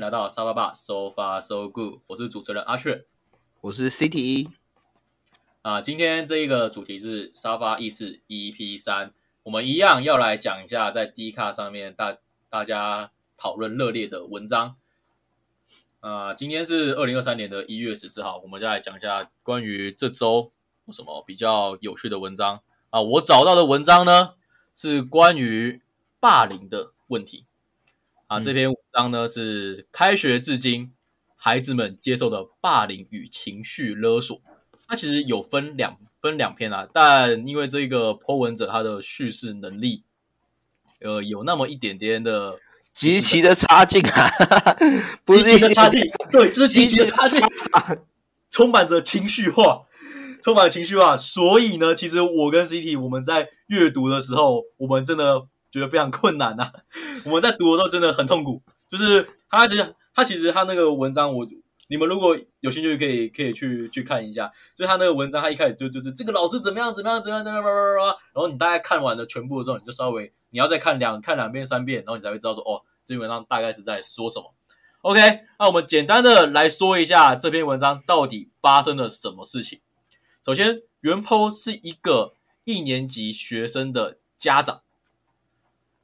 来到沙发吧，So far so good，我是主持人阿雀我是 CT，啊。今天这一个主题是沙发意识 EP 三，我们一样要来讲一下在 D 卡上面大大家讨论热烈的文章。啊，今天是二零二三年的一月十四号，我们就来讲一下关于这周有什么比较有趣的文章啊。我找到的文章呢是关于霸凌的问题啊。嗯这篇文章呢是开学至今孩子们接受的霸凌与情绪勒索。它其实有分两分两篇啊，但因为这个 po 文者他的叙事能力，呃，有那么一点点的极其的差劲啊，不是极其的差劲，对，这是极其的差劲 充满着情绪化，充满情绪化。所以呢，其实我跟 CT 我们在阅读的时候，我们真的觉得非常困难呐、我们在读的时候真的很痛苦，就是他其实他其实他那个文章我。你们如果有兴趣，可以可以去去看一下。就是他那个文章，他一开始就就是这个老师怎么样怎么样怎么样怎么样，然后你大概看完了全部的时候，你就稍微你要再看两看两遍三遍，然后你才会知道说哦，这篇文章大概是在说什么。OK，那我们简单的来说一下这篇文章到底发生了什么事情。首先，袁坡是一个一年级学生的家长，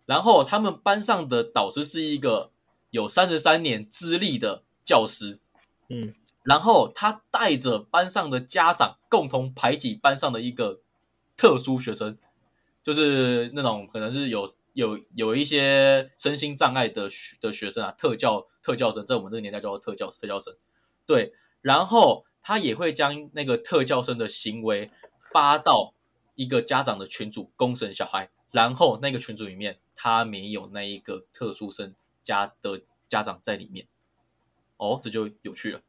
然后他们班上的导师是一个有三十三年资历的教师，嗯，然后他带着班上的家长共同排挤班上的一个特殊学生，就是那种可能是有有有一些身心障碍的学的学生啊，特教特教生，在我们这个年代叫做特教特教生。对，然后他也会将那个特教生的行为发到一个家长的群组公审小孩，然后那个群组里面他没有那一个特殊生家的家长在里面，哦，这就有趣了。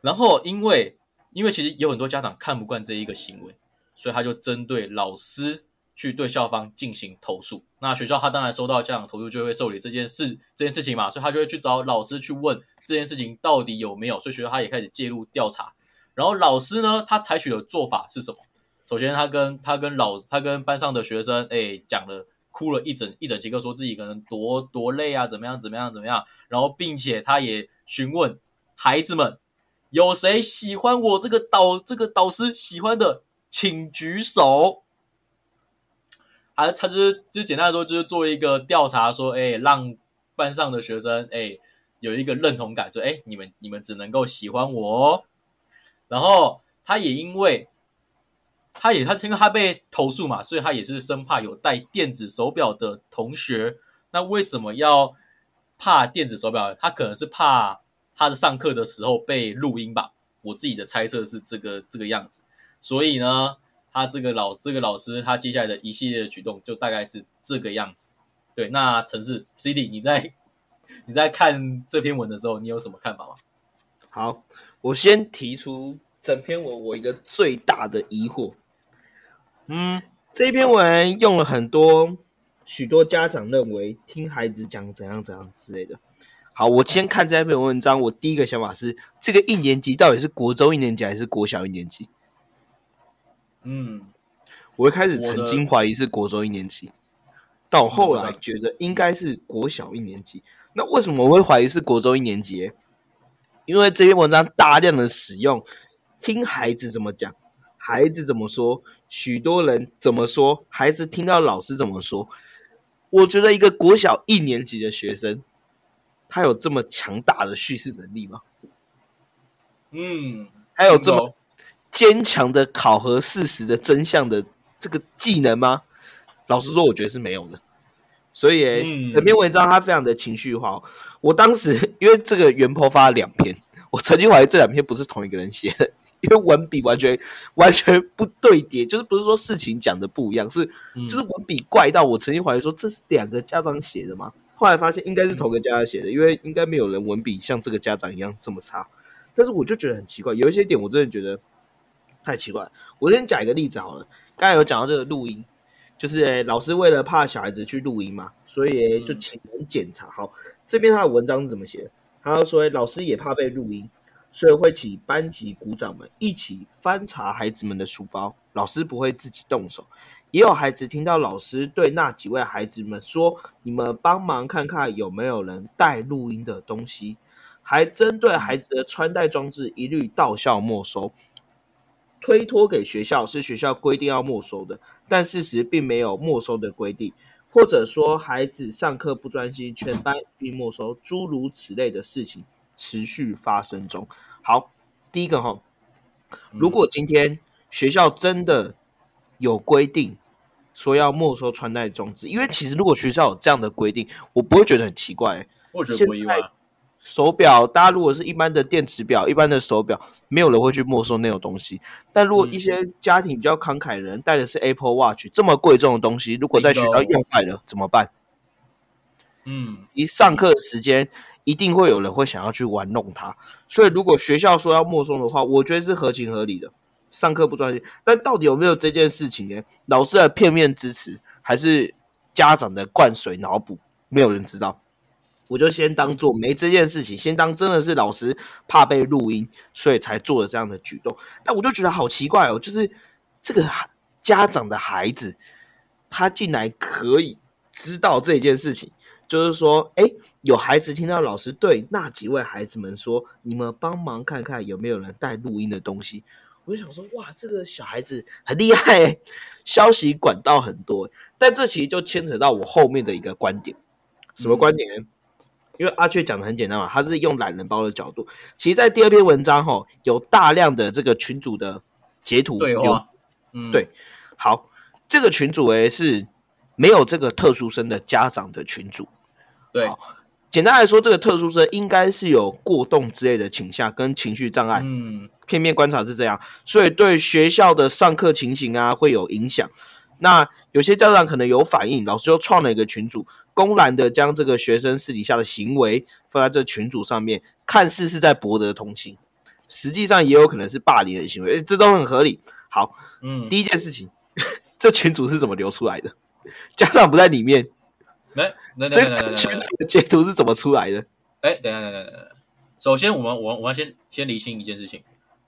然后因为因为其实有很多家长看不惯这一个行为，所以他就针对老师去对校方进行投诉。那学校他当然收到家长投诉，就会受理这件事这件事情嘛，所以他就会去找老师去问这件事情到底有没有，所以学校他也开始介入调查。然后老师呢，他采取的做法是什么？首先，他跟他跟老他跟班上的学生，哎，讲了哭了一整一整节课，说自己可能多多累啊，怎么样怎么样怎么样。然后，并且他也询问孩子们，有谁喜欢我这个导这个导师喜欢的，请举手。啊，他就是就简单来说，就是做一个调查，说，哎，让班上的学生，哎，有一个认同感，说，哎，你们你们只能够喜欢我哦。然后他也因为，他也他因为他被投诉嘛，所以他也是生怕有带电子手表的同学。那为什么要怕电子手表？他可能是怕他的上课的时候被录音吧。我自己的猜测是这个这个样子。所以呢，他这个老这个老师他接下来的一系列的举动就大概是这个样子。对，那城市 CD，你在 你在看这篇文的时候，你有什么看法吗？好，我先提出整篇文我一个最大的疑惑，嗯这一篇文用了很多许多家长认为听孩子讲怎样怎样之类的。好，我先看这篇文章，我第一个想法是，这个一年级到底是国中一年级还是国小一年级？嗯，我一开始曾经怀疑是国中一年级，到后来觉得应该是国小一年级。那为什么我会怀疑是国中一年级？因为这篇文章大量的使用听孩子怎么讲，孩子怎么说，许多人怎么说，孩子听到老师怎么说。我觉得一个国小一年级的学生，他有这么强大的叙事能力吗？嗯，还有这么坚强的考核事实的真相的这个技能吗？老实说，我觉得是没有的。所以、欸嗯整篇文章他非常的情绪化。我当时因为这个原 po 发了两篇，我曾经怀疑这两篇不是同一个人写的，因为文笔完全完全不对叠，就是不是说事情讲的不一样，是嗯就是文笔怪到我曾经怀疑说这是两个家长写的吗？后来发现应该是同个家长写的，因为应该没有人文笔像这个家长一样这么差。但是我就觉得很奇怪，有一些点我真的觉得太奇怪了。我先讲一个例子好了，刚才有讲到这个录音，就是、诶老师为了怕小孩子去录音嘛，所以诶就请人检查。好，这边他的文章是怎么写的？他说诶老师也怕被录音，所以会请班级鼓掌们一起翻查孩子们的书包，老师不会自己动手，也有孩子听到老师对那几位孩子们说：“你们帮忙看看有没有人带录音的东西。”还针对孩子的穿戴装置一律到校没收，推脱给学校是学校规定要没收的，但事实并没有没收的规定，或者说孩子上课不专心，全班并没收，诸如此类的事情。持续发生中。好，第一个哈，如果今天学校真的有规定说要没收穿戴装置，因为其实如果学校有这样的规定，我不会觉得很奇怪、我觉得不意外。手表，大家如果是一般的电子表、一般的手表，没有人会去没收那种东西。但如果一些家庭比较慷慨的人带的是 Apple Watch 这么贵重的东西，如果在学校用坏了怎么办？嗯，一上课时间一定会有人会想要去玩弄它，所以如果学校说要没收的话，我觉得是合情合理的。上课不专心，但到底有没有这件事情呢？老师的片面支持，还是家长的灌水脑补？没有人知道。我就先当做没这件事情，先当真的是老师怕被录音，所以才做了这样的举动。但我就觉得好奇怪哦，就是这个家长的孩子，他竟然可以知道这件事情，就是说，哎，有孩子听到老师对那几位孩子们说：“你们帮忙看看有没有人带录音的东西。”我就想说，哇，这个小孩子很厉害，消息管道很多。但这其实就牵扯到我后面的一个观点，什么观点？因为阿雀讲的很简单嘛，他是用懒人包的角度。其实，在第二篇文章哈，有大量的这个群主的截图对话，嗯，对，好，这个群主诶是没有这个特殊生的家长的群主，对，简单来说，这个特殊生应该是有过动之类的倾向跟情绪障碍，嗯，片面观察是这样，所以对学校的上课情形啊会有影响。那有些家长可能有反应，老师就创了一个群组，公然的将这个学生私底下的行为放在这群组上面，看似是在博得同情，实际上也有可能是霸凌的行为，这都很合理。好，嗯，第一件事情，这群组是怎么流出来的？家长不在里面，来，这个群组的截图是怎么出来的？哎，等下，等下，等下，首先，我们，我，我要先先理清一件事情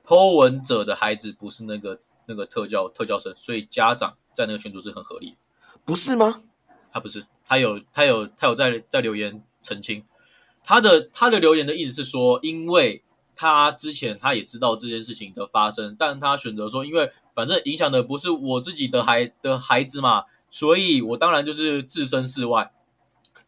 ，Po 文者的孩子不是那个那个特教特教生，所以家长。在那个群组是很合理，不是吗？他不是，他有他有他有在在留言澄清，他的他的留言的意思是说，因为他之前他也知道这件事情的发生，但他选择说，因为反正影响的不是我自己的孩的孩子嘛，所以我当然就是置身事外。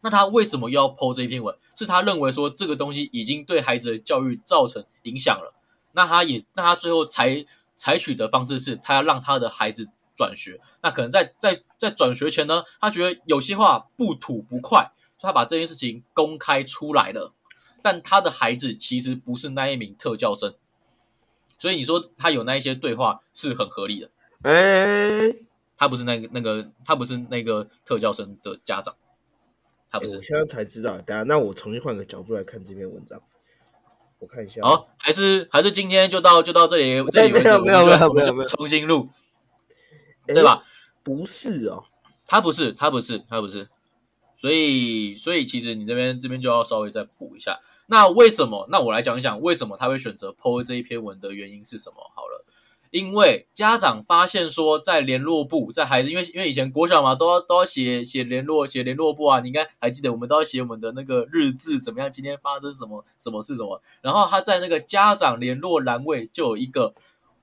那他为什么要剖这一篇文？是他认为说这个东西已经对孩子的教育造成影响了，那他也那他最后采采取的方式是他要让他的孩子。转学，那可能在在在转学前呢，他觉得有些话不吐不快，所以他把这件事情公开出来了。但他的孩子其实不是那一名特教生，所以你说他有那一些对话是很合理的。哎，他不是那个那个，他不是那个特教生的家长，他不是。我现在才知道，等下那我重新换个角度来看这篇文章，我看一下。好，还是还是今天就到就到这里，这里为止，没有没有没有没有重新录。对吧？不是哦，他不是，他不是，他不是，所以，所以其实你这边这边就要稍微再补一下。那为什么？那我来讲一讲为什么他会选择 PO 这一篇文的原因是什么？好了，因为家长发现说，在联络部，在孩子，因为因为以前国小嘛，都要都要写写联络写联络部啊，你应该还记得，我们都要写我们的那个日志，怎么样？今天发生什么什么事什么？然后他在那个家长联络栏位就有一个，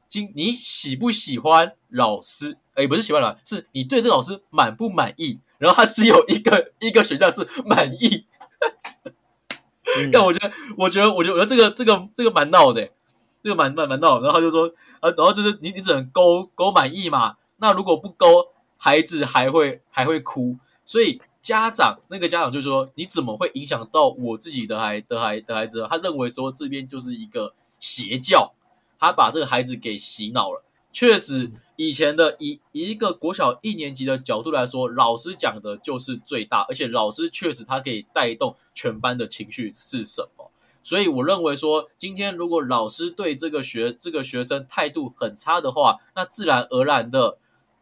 今你喜不喜欢老师？哎，不是喜欢老师是你对这个老师满不满意？然后他只有一个一个选项是满意。但我觉得，我觉得，我觉得，我觉得这个这个这个蛮闹的，这个蛮蛮蛮闹。然后他就说，啊，然后就是你你只能勾勾满意嘛。那如果不勾，孩子还会还会哭。所以家长那个家长就说，你怎么会影响到我自己的孩的孩的孩子？他认为说这边就是一个邪教，他把这个孩子给洗脑了。确实。以前的以一个国小一年级的角度来说，老师讲的就是最大，而且老师确实他可以带动全班的情绪是什么？所以我认为说，今天如果老师对这个学这个学生态度很差的话，那自然而然的，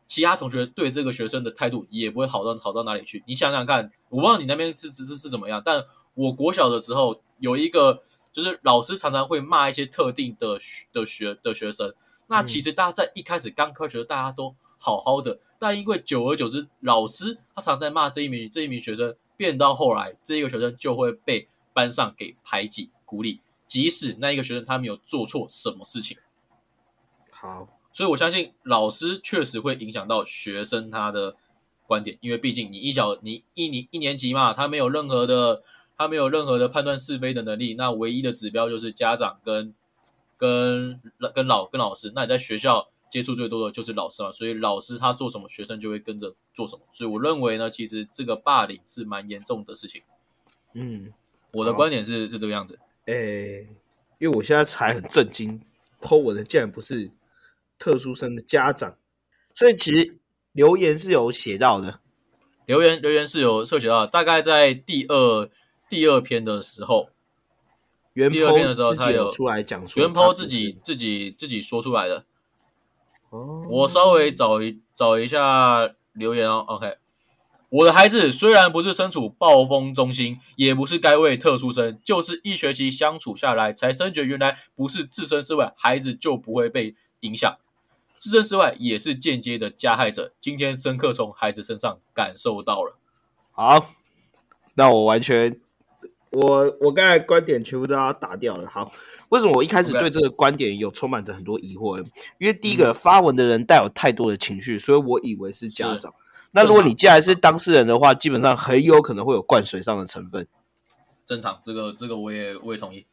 其他同学对这个学生的态度也不会好到好到哪里去。你想想看，我不知道你那边是是是怎么样，但我国小的时候有一个，就是老师常常会骂一些特定的的学的学生。那其实大家在一开始刚开学，大家都好好的，但因为久而久之，老师他常在骂这一名这一名学生，变到后来，这一个学生就会被班上给排挤孤立，即使那一个学生他没有做错什么事情。好，所以我相信老师确实会影响到学生他的观点，因为毕竟你一小你一年一年级嘛，他没有任何的他没有任何的判断是非的能力，那唯一的指标就是家长跟跟跟老跟老师。那你在学校接触最多的就是老师嘛，所以老师他做什么，学生就会跟着做什么。所以我认为呢，其实这个霸凌是蛮严重的事情。嗯，我的观点是是这个样子。诶、因为我现在才很震惊，Po 文的竟然不是特殊生的家长，所以其实留言是有写到的。留言留言是有涉及到，大概在第二第二篇的时候，原第二篇的时候他有出来讲说，原 po 自己自己自己说出来的。哦，我稍微找一找一下留言哦。OK，我的孩子虽然不是身处暴风中心，也不是该位特殊生，就是一学期相处下来，才深觉原来不是置身事外，孩子就不会被影响。置身事外也是间接的加害者。今天深刻从孩子身上感受到了。好，那我完全，我我刚才观点全部都要打掉了。好，为什么我一开始对这个观点有充满着很多疑惑呢？因为第一个、发文的人带有太多的情绪，所以我以为是家长。那如果你既然是当事人的话，基本上很有可能会有灌水上的成分。正常，这个这个我也我也同意。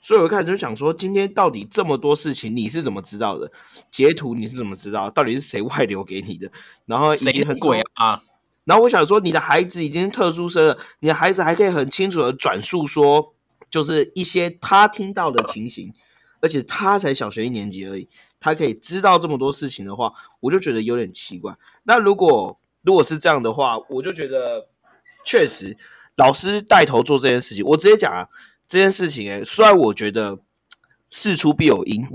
所以我一开始就想说，今天到底这么多事情你是怎么知道的？截图你是怎么知道？到底是谁外流给你的？然后以谁很多鬼啊？然后我想说，你的孩子已经特殊生了，你的孩子还可以很清楚的转述说，就是一些他听到的情形，而且他才小学一年级而已，他可以知道这么多事情的话，我就觉得有点奇怪。那如果如果是这样的话，我就觉得确实老师带头做这件事情，我直接讲啊，这件事情哎、虽然我觉得事出必有因，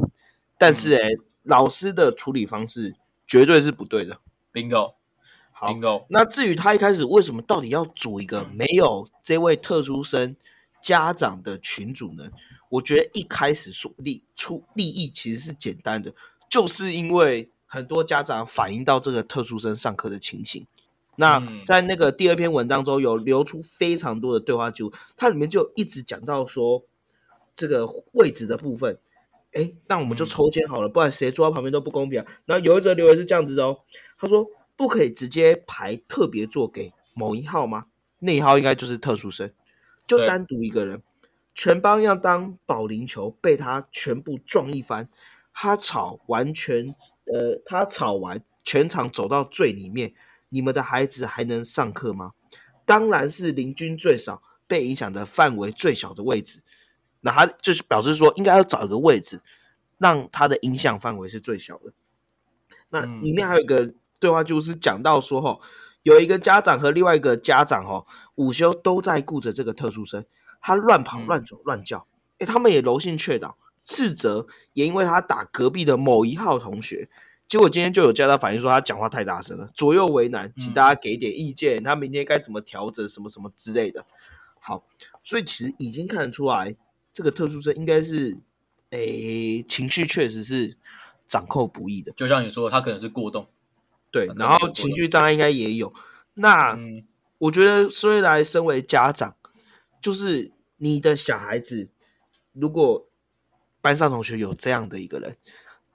但是哎、老师的处理方式绝对是不对的。Bingo 好，Bingo，那至于他一开始为什么到底要组一个没有这位特殊生家长的群组呢？我觉得一开始所利出利益其实是简单的，就是因为很多家长反映到这个特殊生上课的情形。那嗯在那个第二篇文章中有流出非常多的对话记录，它里面就一直讲到说这个位置的部分。哎，那我们就嗯抽签好了，不然谁坐在旁边都不公平啊。然后有一则留言是这样子哦，他说不可以直接排特别座给某一号吗？那一号应该就是特殊生，就对单独一个人，全班要当保龄球被他全部撞一番，他吵完全呃，他吵完全场走到最里面，你们的孩子还能上课吗？当然是邻居最少被影响的范围最小的位置。那他就是表示说，应该要找一个位置，让他的影响范围是最小的。那嗯里面还有一个对话，就是讲到说，哈，有一个家长和另外一个家长，哈，午休都在顾着这个特殊生，他乱跑、嗯乱走、乱叫，诶，他们也柔性劝导，斥责也因为他打隔壁的某一号同学。结果今天就有家长反映说他讲话太大声了，左右为难，请嗯大家给点意见，他明天该怎么调整，什么什么之类的。好，所以其实已经看得出来，这个特殊生应该是，诶，情绪确实是掌控不易的，就像你说，他可能是过动。对然后情绪障碍应该也有。那、嗯，我觉得，虽然身为家长，就是你的小孩子，如果班上同学有这样的一个人，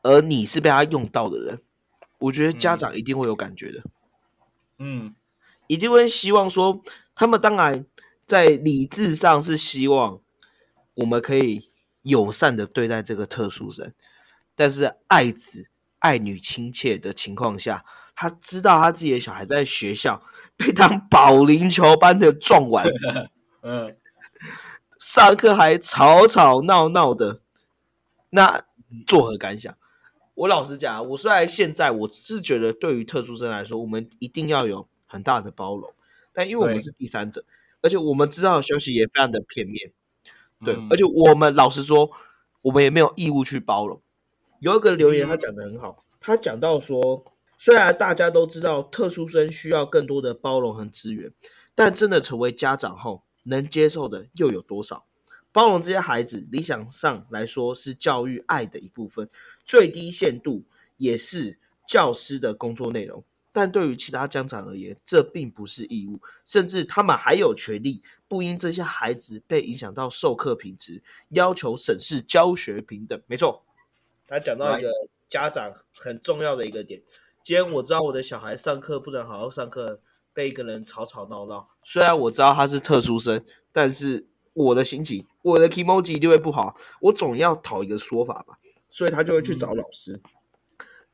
而你是被他用到的人，我觉得家嗯长一定会有感觉的，嗯，一定会希望说，他们当然在理智上是希望我们可以友善的对待这个特殊生，但是爱子爱女亲切的情况下，他知道他自己的小孩在学校被当保龄球般的撞完，嗯，上课还吵吵闹闹的，那作何感想？我老实讲啊，我虽然现在我是觉得对于特殊生来说，我们一定要有很大的包容，但因为我们是第三者，而且我们知道的消息也非常的片面，对，嗯而且我们老实说，我们也没有义务去包容。有一个留言他讲的很好，他讲到说，虽然大家都知道特殊生需要更多的包容和资源，但真的成为家长后，能接受的又有多少？包容这些孩子，理想上来说是教育爱的一部分，最低限度也是教师的工作内容。但对于其他家长而言，这并不是义务，甚至他们还有权利不因这些孩子被影响到授课品质，要求审视教学平等。没错，他讲到一个家长很重要的一个点。今天我知道我的小孩上课不能好好上课，被一个人吵吵闹闹。虽然我知道他是特殊生，但是我的心情，我的 emoji 一定会不好。我总要讨一个说法吧，所以他就会去找老师。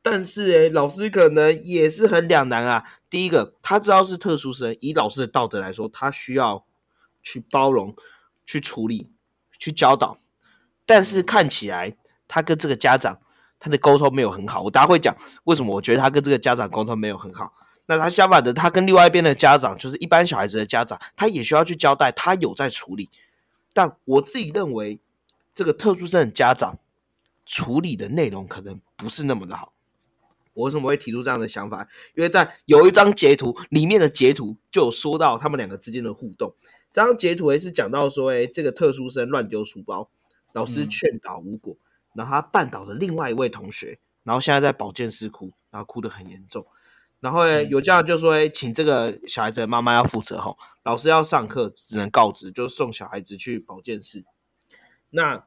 但是诶，老师可能也是很两难啊。第一个，他知道是特殊生，以老师的道德来说，他需要去包容、去处理、去教导。但是看起来他跟这个家长他的沟通没有很好。我大家会讲为什么？我觉得他跟这个家长沟通没有很好。那他相反的，他跟另外一边的家长，就是一般小孩子的家长，他也需要去交代，他有在处理。但我自己认为，这个特殊生的家长处理的内容可能不是那么的好。我为什么会提出这样的想法？因为在有一张截图里面的截图就有说到他们两个之间的互动。这张截图也是讲到说，哎，这个特殊生乱丢书包，老师劝导无果，然后他绊倒了另外一位同学，然后现在在保健室哭，然后哭得很严重。然后有家长就说，哎，请这个小孩子的妈妈要负责吼，老师要上课只能告知，就送小孩子去保健室。那。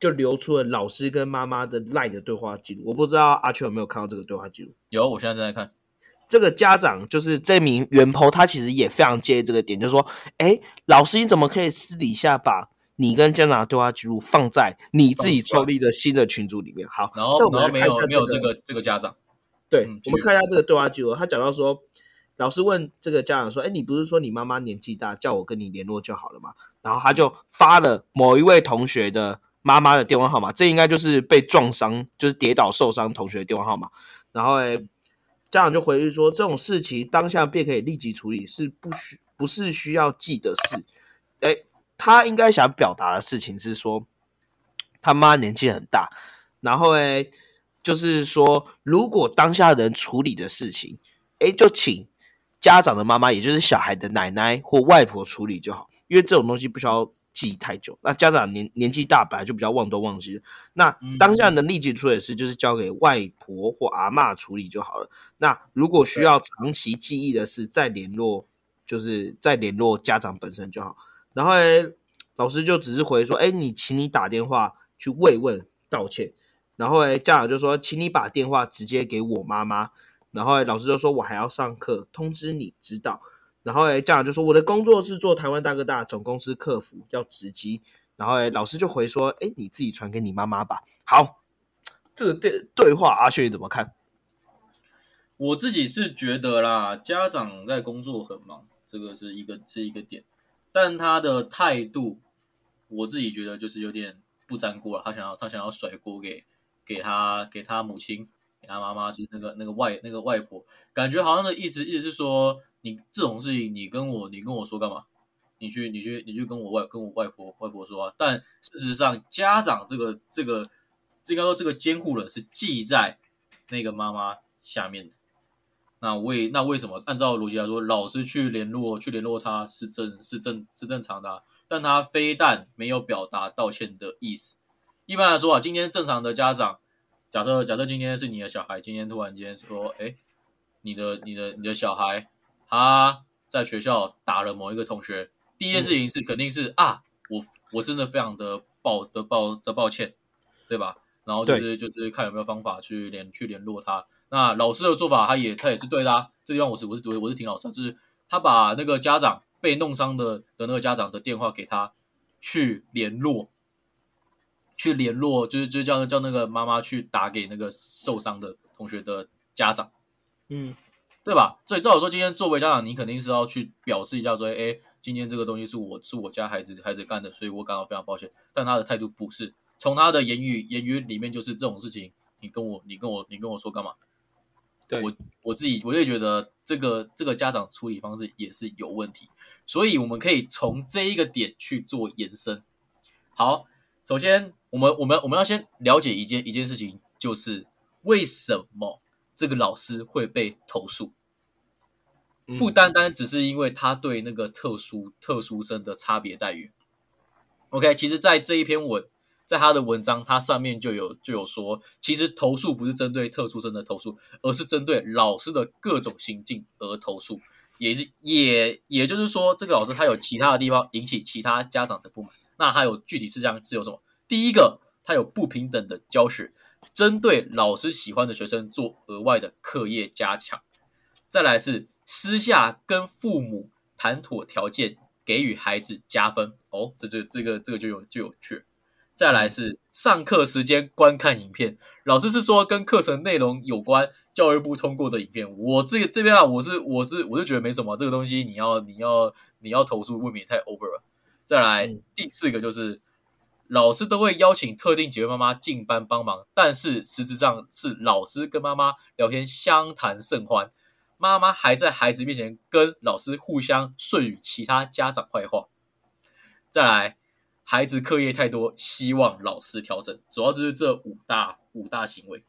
就流出了老师跟妈妈的赖的对话记录，我不知道阿秋有没有看到这个对话记录？有，我现在正在看。这个家长就是这名袁婆，他其实也非常介意这个点，就是说，哎，老师你怎么可以私底下把你跟家长的对话记录放在你自己创立的新的群组里面？好，然后然后没有没有这个这个家长，对，我们看一下这个对话记录，他讲到说，老师问这个家长说，哎，你不是说你妈妈年纪大，叫我跟你联络就好了嘛？然后他就发了某一位同学的。妈妈的电话号码，这应该就是被撞伤，就是跌倒受伤同学的电话号码。然后诶，家长就回忆说，这种事情当下便可以立即处理，是不需不是需要记的事。诶，他应该想表达的事情是说，他妈年纪很大，然后诶，就是说，如果当下人处理的事情，诶，就请家长的妈妈，也就是小孩的奶奶或外婆处理就好，因为这种东西不需要。记忆太久，那家长年年纪大，本来就比较忘东忘西。那当下能立即处理的事，就是交给外婆或阿妈处理就好了。那如果需要长期记忆的事，再联络，就是再联络家长本身就好。然后老师就只是回说：“哎，你请你打电话去慰问道歉。”然后诶家长就说：“请你把电话直接给我妈妈。”然后老师就说：“我还要上课，通知你知道。”然后诶，家长就说：“我的工作是做台湾大哥大总公司客服，要直击。”然后诶，老师就回说：“哎，你自己传给你妈妈吧。”好，这个对对话，阿轩你怎么看？我自己是觉得啦，家长在工作很忙，这个是一个是一个点，但他的态度，我自己觉得就是有点不沾锅了。他想要他想要甩锅给给他给他母亲给他妈妈，就是那个那个外那个外婆，感觉好像的意思意思是说。你这种事情，你跟我，你跟我说干嘛？你去，你去，你去跟我外，跟我外婆，外婆说啊。但事实上，家长这个，这个这，应该说这个监护人是记在那个妈妈下面的。那为那为什么？按照逻辑来说，老师去联络，去联络他是正，是正，是正常的。但他非但没有表达道歉的意思。一般来说啊，今天正常的家长，假设假设今天是你的小孩，今天突然间说，哎，你的，你的，你的小孩。他在学校打了某一个同学，第一件事情是肯定是啊，我我真的非常的抱的抱的抱歉，对吧？然后就是就是看有没有方法去联去联络他。那老师的做法，他也他也是对的。这地方我是我是我是挺老实，就是他把那个家长被弄伤的的那个家长的电话给他去联络，去联络，就是就叫叫那个妈妈去打给那个受伤的同学的家长，嗯。对吧？所以照我说，今天作为家长，你肯定是要去表示一下，说，哎，今天这个东西是我是我家孩子孩子干的，所以我感到非常抱歉。但他的态度不是，从他的言语言语里面就是这种事情，你跟我你跟我你跟我说干嘛？对我我自己我也觉得这个这个家长处理方式也是有问题，所以我们可以从这一个点去做延伸。好，首先我们我们我们要先了解一件一件事情，就是为什么。这个老师会被投诉，不单单只是因为他对那个特殊特殊生的差别待遇。OK，其实，在这一篇文，在他的文章，他上面就有就有说，其实投诉不是针对特殊生的投诉，而是针对老师的各种行径而投诉，也是也也就是说，这个老师他有其他的地方引起其他家长的不满。那还有具体事项是有什么？第一个，他有不平等的教学，针对老师喜欢的学生做额外的课业加强。再来是私下跟父母谈妥条件，给予孩子加分。哦，这这这个这个就有就有趣。再来是上课时间观看影片，老师是说跟课程内容有关，教育部通过的影片。我这个这边啊，我是我是我是觉得没什么，这个东西你要你要你要投诉，未免太 over 了。再来第四个就是，老师都会邀请特定几位妈妈进班帮忙，但是实质上是老师跟妈妈聊天相谈甚欢，妈妈还在孩子面前跟老师互相顺语其他家长坏话。再来，孩子课业太多，希望老师调整，主要就是这五大五大行为。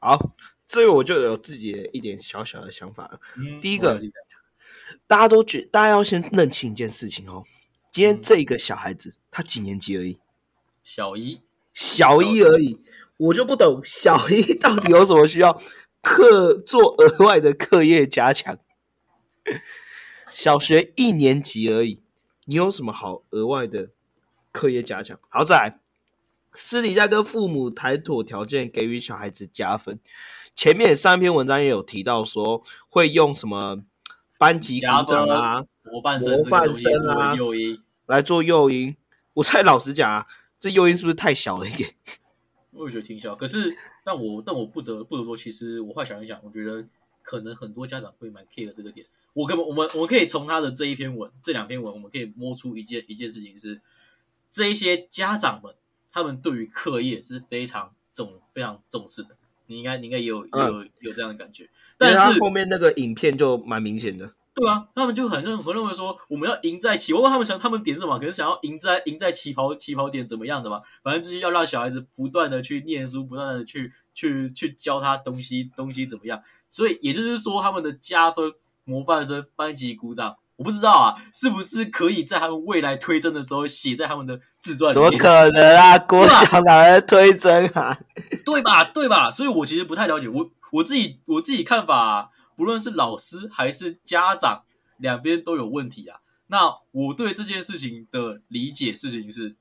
好，这个我就有自己的一点小小的想法。第一个，大家都觉，大家要先认清一件事情哦。今天这个小孩子，他几年级而已？小一，小一而已。我就不懂，小一到底有什么需要课做额外的课业加强？小学一年级而已，你有什么好额外的课业加强？好，再来，私底下跟父母谈妥条件，给予小孩子加分。前面三篇文章也有提到说，会用什么班级鼓掌啊？模范生，模范生啊，诱因来做诱因。我猜老实讲啊，这诱因是不是太小了一点？我也觉得挺小。可是，但我但我不得不得说，其实我会想一想，我觉得可能很多家长会蛮 care 这个点。我可我们我们可以从他的这一篇文、这两篇文，我们可以摸出一件一件事情是，这一些家长们他们对于课业是非常重、非常重视的。你应该你应该也有有有这样的感觉。但是后面那个影片就蛮明显的。对啊，他们就很认很认为说，我们要赢在起，我问他们想他们点什么，可是想要赢在赢在起跑起跑点怎么样的嘛？反正就是要让小孩子不断的去念书，不断的去去去教他东西，东西怎么样？所以也就是说，他们的加分模范生班级鼓掌，我不知道啊，是不是可以在他们未来推甄的时候写在他们的自传里面？怎么可能啊？国小哪来推甄啊？对吧？对吧？所以我其实不太了解，我我自己我自己看法。不论是老师还是家长，两边都有问题啊。那我对这件事情的理解事情是，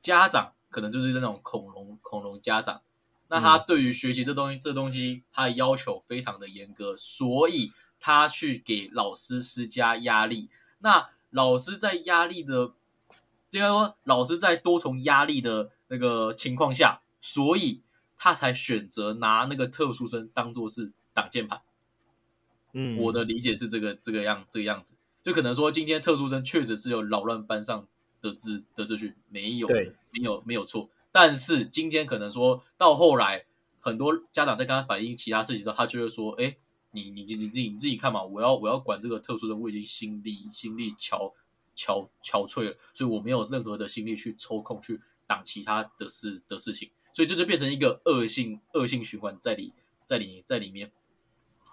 家长可能就是那种恐龙恐龙家长，那他对于学习这东西这东西，他的要求非常的严格，所以他去给老师施加压力。那老师在压力的，应该说老师在多重压力的那个情况下，所以他才选择拿那个特殊生当做是挡箭牌。嗯，我的理解是这个这个样这个样子，就可能说今天特殊生确实是有扰乱班上的秩的秩序，没有对没有没有错。但是今天可能说到后来，很多家长在跟他反映其他事情时候，他就会说：“哎，你你你你自己你自己看嘛，我要我要管这个特殊生，我已经心力心力憔憔憔悴了，所以我没有任何的心力去抽空去挡其他的事的事情，所以这就变成一个恶性恶性循环在里在里在里面。”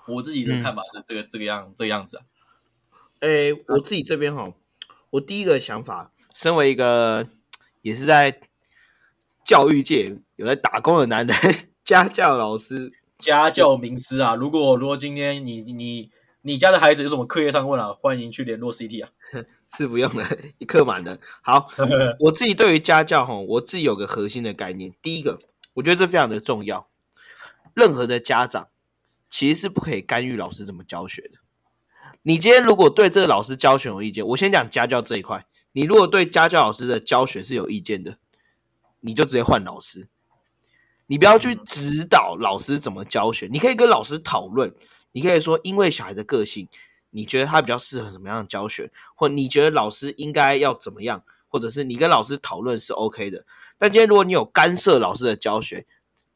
我自己的看法是这个这个样这个样子啊，诶，我自己这边哈，我第一个想法，身为一个也是在教育界有在打工的男人，家教老师、家教名师啊，如果如果今天你你你家的孩子有什么课业上问啊，欢迎去联络 CT 啊，是不用的，一课满的。好，我自己对于家教哈，我自己有个核心的概念，第一个，我觉得这非常的重要，任何的家长。其实是不可以干预老师怎么教学的。你今天如果对这个老师教学有意见，我先讲家教这一块。你如果对家教老师的教学是有意见的，你就直接换老师。你不要去指导老师怎么教学，你可以跟老师讨论。你可以说，因为小孩的个性，你觉得他比较适合什么样的教学，或你觉得老师应该要怎么样，或者是你跟老师讨论是 OK 的。但今天如果你有干涉老师的教学，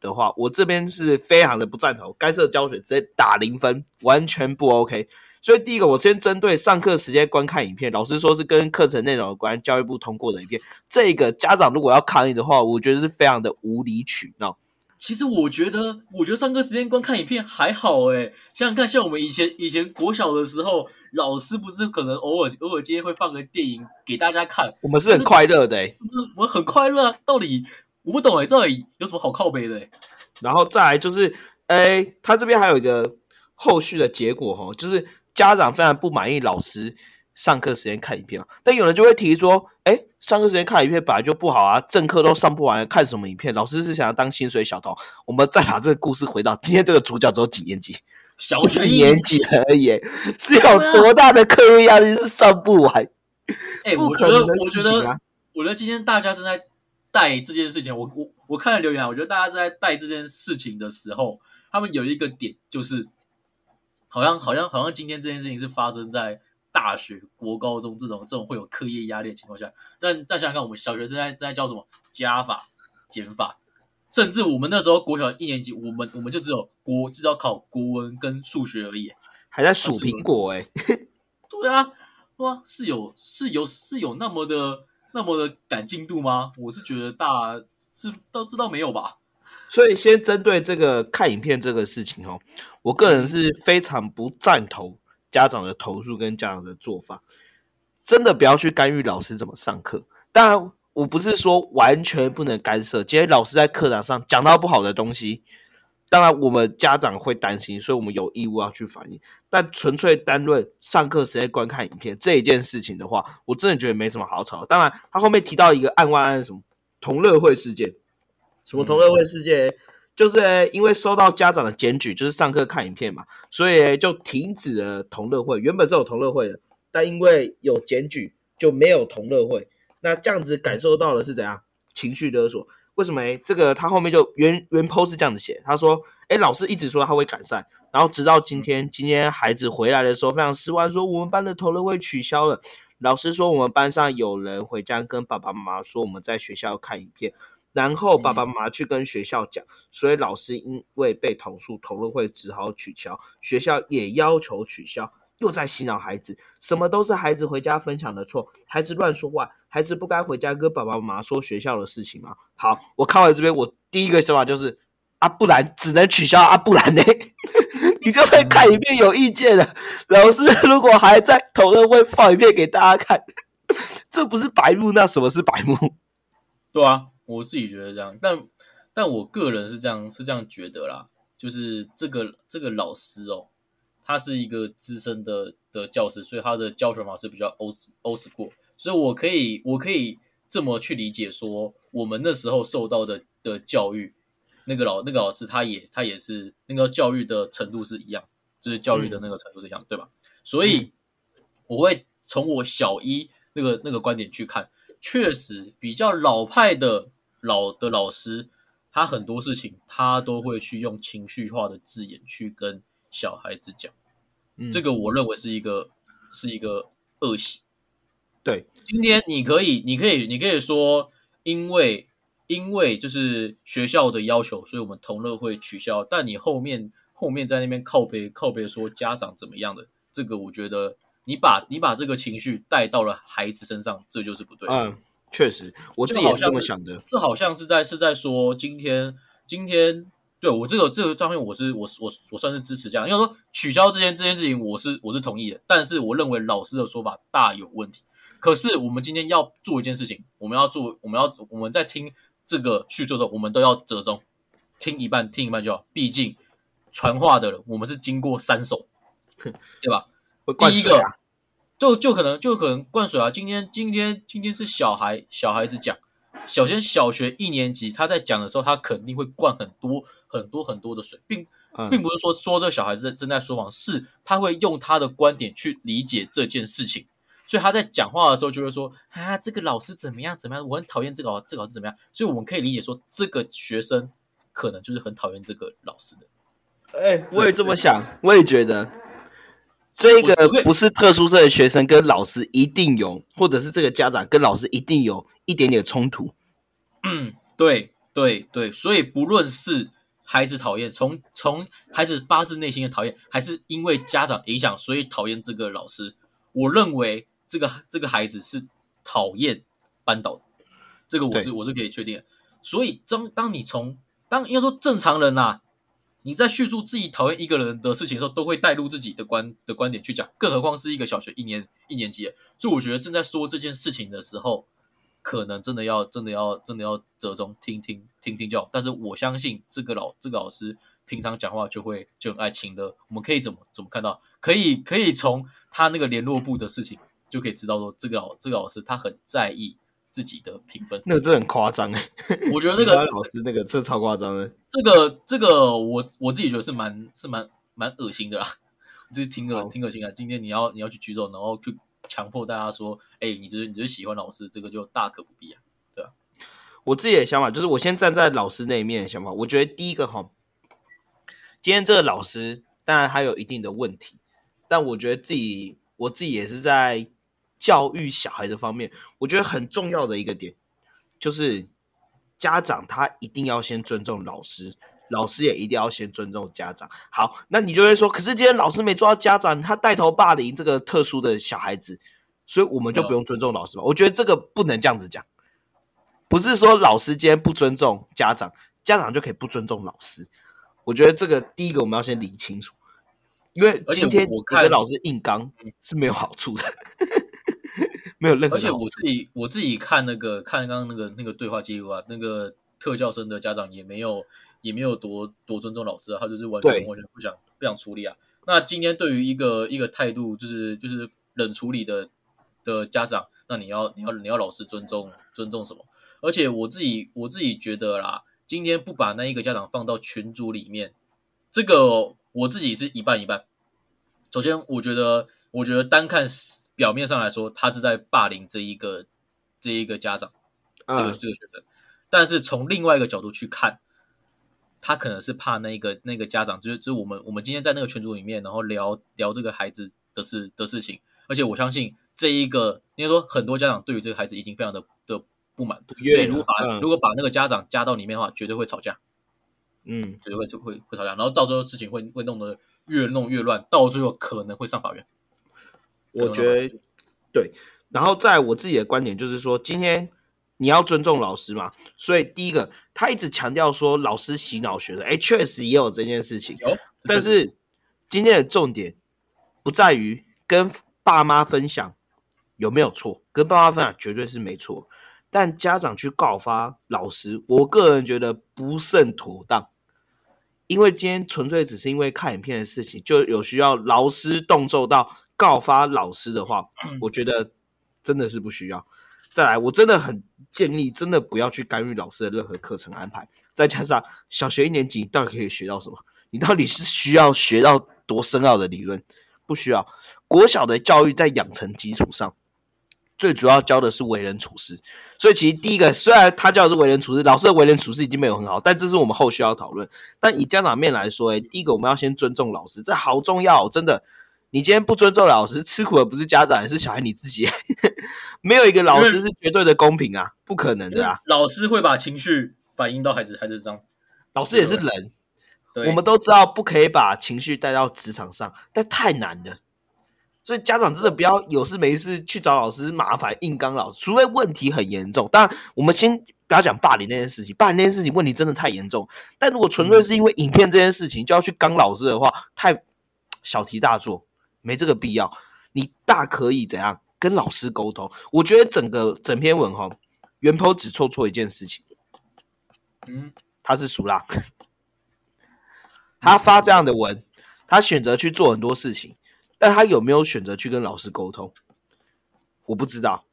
的话，我这边是非常的不赞同，该设教学直接打零分，完全不 OK。所以第一个，我先针对上课时间观看影片，老师说是跟课程内容有关，教育部通过的影片，这个家长如果要抗议的话，我觉得是非常的无理取闹。其实我觉得，我觉得上课时间观看影片还好诶，想想看，像我们以前以前国小的时候，老师不是可能偶尔偶尔今天会放个电影给大家看，我们是很快乐的，我们很快乐啊。到底我不懂哎，到底有什么好靠背的？欸，然后再来就是，哎，他这边还有一个后续的结果哈，就是家长非常不满意老师上课时间看影片但有人就会提说，哎，上课时间看影片本来就不好啊，正课都上不完，看什么影片？老师是想要当薪水小偷？我们再把这个故事回到今天，这个主角只有几年级？小学一年级而已，是有多大的课业压力是上不完？哎，我觉得，我觉得，我觉得今天大家正在带这件事情。我我我看了留言，我觉得大家在带这件事情的时候，他们有一个点，就是好像好像好像今天这件事情是发生在大学、国高中这种这种会有课业压力的情况下。但再想想看，我们小学正在正在教什么加法、减法。甚至我们那时候国小一年级，我们我们就只有国，只要考国文跟数学而已，还在数苹果哎。对啊，哇，是有是有是有那么的那么的赶进度吗？我是觉得大是都知道没有吧。所以先针对这个看影片这个事情哦，我个人是非常不赞同家长的投诉跟家长的做法，真的不要去干预老师怎么上课，当然。我不是说完全不能干涉，今天老师在课堂上讲到不好的东西，当然我们家长会担心，所以我们有义务要去反映。但纯粹单论上课时间观看影片这一件事情的话，我真的觉得没什么好吵。当然，他后面提到一个案外案，什么同乐会事件，什么同乐会事件，就是因为收到家长的检举，就是上课看影片嘛，所以就停止了同乐会。原本是有同乐会的，但因为有检举，就没有同乐会。那这样子感受到的是怎样情绪勒索？为什么？这个他后面就原原 post 是这样子写，他说：“哎，老师一直说他会改善，然后直到今天，今天孩子回来的时候非常失望，说我们班的同乐会取消了。老师说我们班上有人回家跟爸爸妈妈说我们在学校看影片，然后爸爸妈妈去跟学校讲，所以老师因为被投诉，同乐会只好取消，学校也要求取消。”又在洗脑孩子，什么都是孩子回家分享的错，孩子乱说话，孩子不该回家跟爸爸妈妈说学校的事情吗？好，我看完这边，我第一个想法就是啊，不然只能取消啊，不然呢？你就算看一遍有意见了，老师 如果还在讨论，会放一遍给大家看，这不是白目，那什么是白目？对啊，我自己觉得这样，但但我个人是这样是这样觉得啦，就是这个这个老师哦。他是一个资深的的教师，所以他的教学方式比较欧欧式过，所以我可以我可以这么去理解说，我们那时候受到的的教育，那个老那个老师他也他也是那个教育的程度是一样，就是教育的那个程度是一样，对吧？所以我会从我小一那个那个观点去看，确实比较老派的老的老师，他很多事情他都会去用情绪化的字眼去跟小孩子讲。这个我认为是一个是一个恶习。对，今天你可以，你可以，你可以说，因为因为就是学校的要求，所以我们同乐会取消。但你后面后面在那边靠背靠背说家长怎么样的，这个我觉得你把你把这个情绪带到了孩子身上，这就是不对。嗯，确实，我自己也是这么想的。这好像是在是在说今天今天。对我这个这个照片，我是我我我算是支持这样，因为说取消这件这件事情，我是我是同意的。但是我认为老师的说法大有问题。可是我们今天要做一件事情，我们要做，我们要我们在听这个叙述的时候，我们都要折中，听一半听一半就好。毕竟传话的人，我们是经过三手，对吧？第一个就就可能就可能灌水啊。今天今天今天是小孩小孩子讲。首先，小学一年级他在讲的时候，他肯定会灌很多很多很多的水，并并不是说说这小孩子正在说谎，是他会用他的观点去理解这件事情，所以他在讲话的时候就会说啊，这个老师怎么样怎么样，我很讨厌这个这个老师怎么样，所以我们可以理解说，这个学生可能就是很讨厌这个老师的。哎，我也这么想，我也觉得这个不是特殊生的学生跟老师一定有，或者是这个家长跟老师一定有。一点点冲突，嗯，对对对，所以不论是孩子讨厌，从从孩子发自内心的讨厌，还是因为家长影响，所以讨厌这个老师，我认为这个这个孩子是讨厌班导的，这个我是我是可以确定。所以当当你从当应该说正常人呐，你在叙述自己讨厌一个人的事情的时候，都会带入自己的观的观点去讲，更何况是一个小学一年一年级，所以我觉得正在说这件事情的时候。可能真的要真的要真的要折中听听听听教。但是我相信这个老这个老师平常讲话就会就很爱情的。我们可以怎么怎么看到？可以可以从他那个联络部的事情就可以知道说，这个老这个老师他很在意自己的评分。那个真的很夸张哎，我觉得那个老师那个这超夸张的。这个这个我我自己觉得是蛮是蛮蛮恶心的啦，就是挺恶挺恶心的。今天你要你要去举手，然后去。强迫大家说：“哎，你就是你就是喜欢老师，这个就大可不必啊，对啊。”我自己的想法就是，我先站在老师那一面的想法。我觉得第一个哈，今天这个老师当然他有一定的问题，但我觉得自己我自己也是在教育小孩的方面，我觉得很重要的一个点就是家长他一定要先尊重老师。老师也一定要先尊重家长。好，那你就会说，可是今天老师没抓到家长，他带头霸凌这个特殊的小孩子，所以我们就不用尊重老师吗？我觉得这个不能这样子讲，不是说老师今天不尊重家长，家长就可以不尊重老师。我觉得这个第一个我们要先理清楚，因为今天我觉得老师硬刚是没有好处的，没有任何。而且我自己我自己看那个看刚刚那个那个对话记录啊，那个特教生的家长也没有。也没有多多尊重老师啊，他就是完全完全不想不想处理啊。那今天对于一个一个态度就是就是冷处理的的家长，那你要你要你要老师尊重尊重什么？而且我自己我自己觉得啦，今天不把那一个家长放到群组里面，这个我自己是一半一半。首先，我觉得我觉得单看表面上来说，他是在霸凌这一个这一个家长，这个这个学生，但是从另外一个角度去看。他可能是怕那个那个家长，就是就是我们我们今天在那个群组里面，然后聊聊这个孩子的事的事情，而且我相信这一个应该说很多家长对于这个孩子已经非常的的不满，所以如果把如果把那个家长加到里面的话，绝对会吵架，嗯，绝对会会会吵架，然后到时候事情会会弄得越弄越乱，到最后可能会上法院。我觉得对，然后在我自己的观点就是说，今天。你要尊重老师嘛？所以第一个，他一直强调说老师洗脑学生，哎，确实也有这件事情。有，但是今天的重点不在于跟爸妈分享有没有错，跟爸妈分享绝对是没错。但家长去告发老师，我个人觉得不甚妥当。因为今天纯粹只是因为看影片的事情，就有需要劳师动众到告发老师的话，我觉得真的是不需要。再来，我真的很建议，真的不要去干预老师的任何课程安排。再加上小学一年级到底可以学到什么？你到底是需要学到多深奥的理论？不需要。国小的教育在养成基础上，最主要教的是为人处事。所以其实第一个，虽然他教的是为人处事，老师的为人处事已经没有很好，但这是我们后续要讨论。但以家长面来说，哎，第一个我们要先尊重老师，这好重要，真的。你今天不尊重老师，吃苦的不是家长，是小孩你自己。没有一个老师是绝对的公平啊，不可能的啊！老师会把情绪反映到孩子孩子身上，老师也是人。我们都知道不可以把情绪带到职场上，但太难了。所以家长真的不要有事没事去找老师麻烦硬刚老师，除非问题很严重。当然，我们先不要讲霸凌那件事情，霸凌那件事情问题真的太严重。但如果纯粹是因为影片这件事情就要去刚老师的话，太小题大做。没这个必要，你大可以怎样跟老师沟通？我觉得整个整篇文哈，袁坡只错错一件事情，嗯，他是熟啦，他发这样的文，他选择去做很多事情，但他有没有选择去跟老师沟通？我不知道，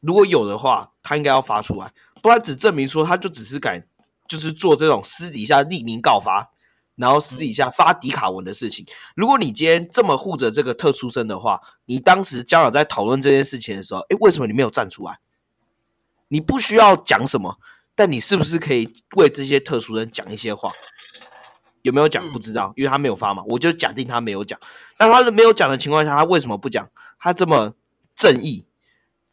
如果有的话，他应该要发出来，不然只证明说他就只是敢就是做这种私底下匿名告发。然后私底下发迪卡文的事情，如果你今天这么护着这个特殊生的话，你当时家长在讨论这件事情的时候，诶，为什么你没有站出来？你不需要讲什么，但你是不是可以为这些特殊生讲一些话？有没有讲？不知道，因为他没有发嘛。我就假定他没有讲。那他没有讲的情况下，他为什么不讲？他这么正义、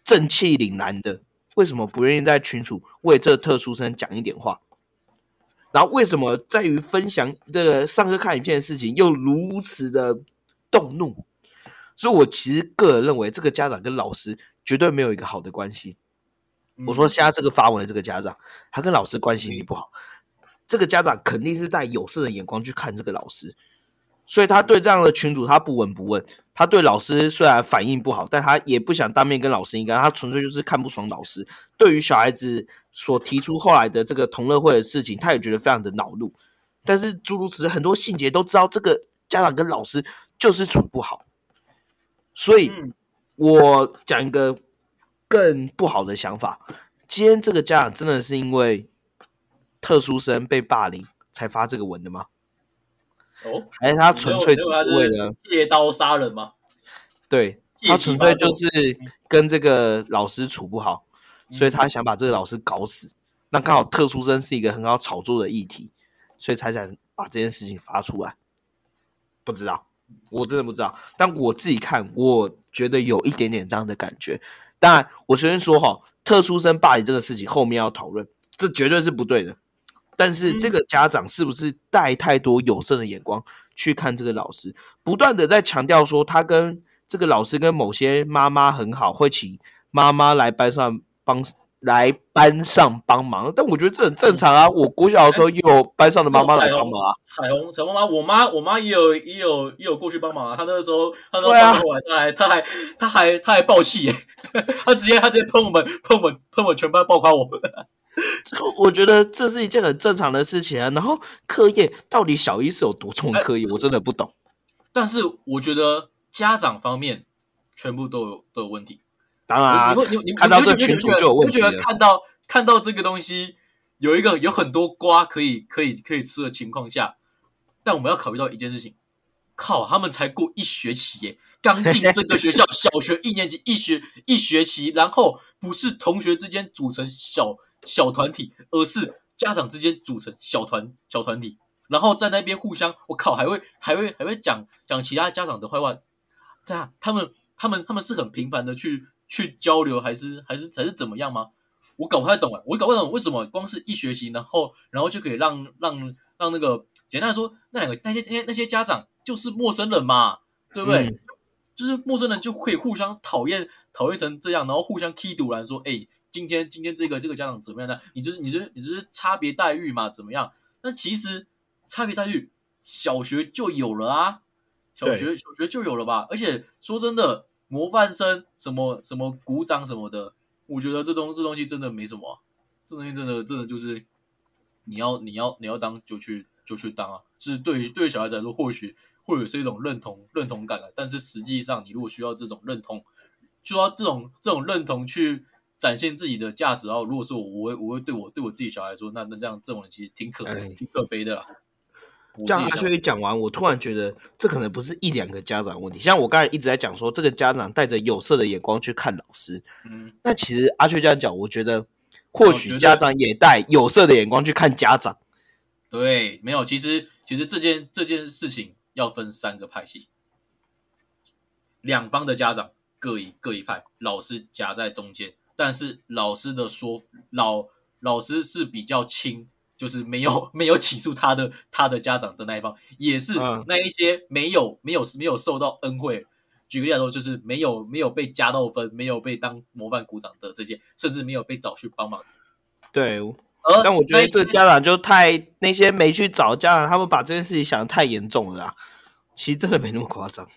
正气凛然的，为什么不愿意在群主为这特殊生讲一点话？然后为什么在于分享这个上课看影片的事情又如此的动怒？所以我其实个人认为，这个家长跟老师绝对没有一个好的关系。我说现在这个发文的这个家长，他跟老师关系你不好，这个家长肯定是带有色的眼光去看这个老师。所以他对这样的群主他不闻不问，他对老师虽然反应不好，但他也不想当面跟老师应该，他纯粹就是看不爽老师。对于小孩子所提出后来的这个同乐会的事情，他也觉得非常的恼怒。但是诸如此类很多细节都知道，这个家长跟老师就是处不好。所以，我讲一个更不好的想法：今天这个家长真的是因为特殊生被霸凌才发这个文的吗？哦，还是他纯粹是为了借刀杀人吗？对他纯粹就是跟这个老师处不好，所以他想把这个老师搞死。那刚好特殊生是一个很好炒作的议题，所以才想把这件事情发出来。不知道。我真的不知道，但我自己看，我觉得有一点点这样的感觉。当然，我首先说哈，特殊生霸凌这个事情后面要讨论，这绝对是不对的。但是这个家长是不是带太多有色的眼光去看这个老师，不断的在强调说他跟这个老师跟某些妈妈很好，会请妈妈来班上帮。来班上帮忙，但我觉得这很正常啊。我国小的时候也有班上的妈妈来帮忙啊。彩虹，彩虹妈妈，我妈，我妈也有，也有，也有过去帮忙啊。她那个时候，她说帮完，她还，她还，她还，她还爆气耶！她直接，她直接喷我们，喷我们，喷我们全班，爆夸我。我觉得这是一件很正常的事情啊。然后课业到底小一是有多重课业，我真的不懂。但是我觉得家长方面全部都有都有问题。当然，你你你看到这群主就有问题觉得看到看到这个东西有一个有很多瓜可以可以可以吃的情况下，但我们要考虑到一件事情，靠，他们才过一学期耶，刚进这个学校，小学一年级一学一学期，然后不是同学之间组成小小团体，而是家长之间组成小团小团体，然后在那边互相，我靠，还会还会还会讲讲其他家长的坏话，这样他们他们他们是很频繁的去。去交流还是还是还是怎么样吗？我搞不太懂啊！我搞不懂为什么光是一学期，然后然后就可以让让让那个简单来说，那两个那些那些那些家长就是陌生人嘛，对不对？就是陌生人就可以互相讨厌讨厌成这样，然后互相踢赌来说，哎，今天今天这个这个家长怎么样呢？你就是你就是你就是差别待遇嘛？怎么样？那其实差别待遇小学就有了啊，小学小学就有了吧？而且说真的。模范生什么什么鼓掌什么的，我觉得这东这东西真的没什么，这东西真的真的就是你要你要你要当就去就去当啊，是对于对于小孩子来说，或许或许是一种认同认同感啊，但是实际上你如果需要这种认同，需要这种这种认同去展现自己的价值，然后如果说我我会我会对我对我自己小孩说，那那这样这种人其实挺可挺可悲的。这样阿秋一讲完，我突然觉得这可能不是一两个家长问题。像我刚才一直在讲说，这个家长带着有色的眼光去看老师。嗯，那其实阿秋这样讲，我觉得或许家长也带有色的眼光去看家长。对，没有，其实其实这件这件事情要分三个派系，两方的家长各一各一派，老师夹在中间，但是老师的说老老师是比较轻。就是没有 没有起诉他的他的家长的那一方，也是那一些没有没有没有受到恩惠。举个例来说，就是没有没有被加到分，没有被当模范鼓掌的这些，甚至没有被找去帮忙。对，但我觉得这个家长就太那些没去找家长，他们把这件事情想的太严重了。其实真的没那么夸张。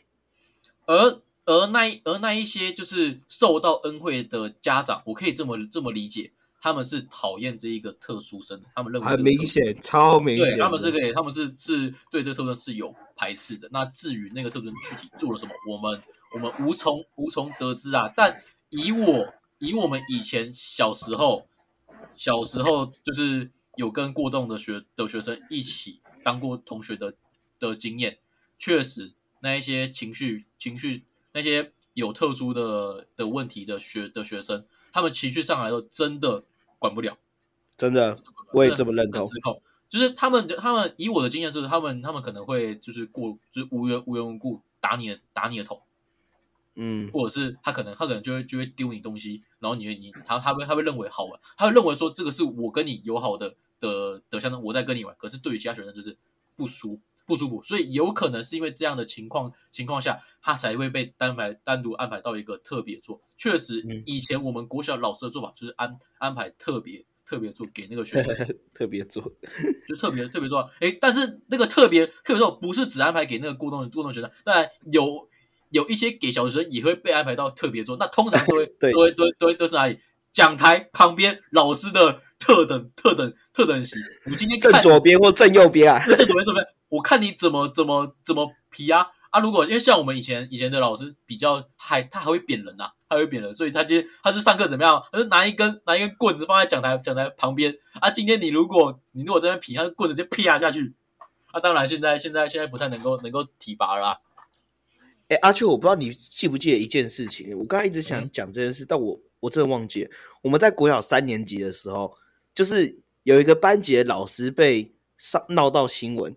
而而那而那一些就是受到恩惠的家长，我可以这么这么理解。他们是讨厌这一个特殊生，他们认为很明显，超明显。对，他们是可以，他们是是对这个特殊生是有排斥的。那至于那个特殊生具体做了什么，我们我们无从无从得知啊。但以我以我们以前小时候小时候就是有跟过动的学的学生一起当过同学的的经验，确实那一些情绪情绪那些有特殊的的问题的学的学生，他们情绪上来的时候真的。管不了，真的，我也这么认同。就是他们，他们以我的经验是，他们他们可能会就是过，就是无缘无缘无故打你的打你的头，嗯，或者是他可能他可能就会就会丢你东西，然后你你他他会他会认为好玩，他会认为说这个是我跟你友好的的的相当我在跟你玩，可是对于其他学生就是不舒不舒服，所以有可能是因为这样的情况情况下，他才会被单排单独安排到一个特别座。确实，以前我们国小老师的做法就是安安排特别特别座给那个学生，特别座，就特别特别座。哎，但是那个特别特别座不是只安排给那个过动过动学生，当然有有一些给小学生也会被安排到特别座。那通常都会 对都会都会都会都是哪里？讲台旁边老师的特等特等特等席。我今天正看左边或正右边啊。这怎么怎么？我看你怎么怎么怎么皮啊啊！如果因为像我们以前以前的老师比较还他还会扁人呐、啊，他还会扁人，所以他今天他就上课怎么样？他就拿一根拿一根棍子放在讲台讲台旁边啊。今天你如果你如果在那边皮，他棍子直接啪下去。啊，当然现在现在现在不太能够能够提拔了啦。哎，阿秋，我不知道你记不记得一件事情，我刚才一直想嗯讲这件事，但我我真的忘记了。我们在国小三年级的时候，就是有一个班级的老师被上闹到新闻，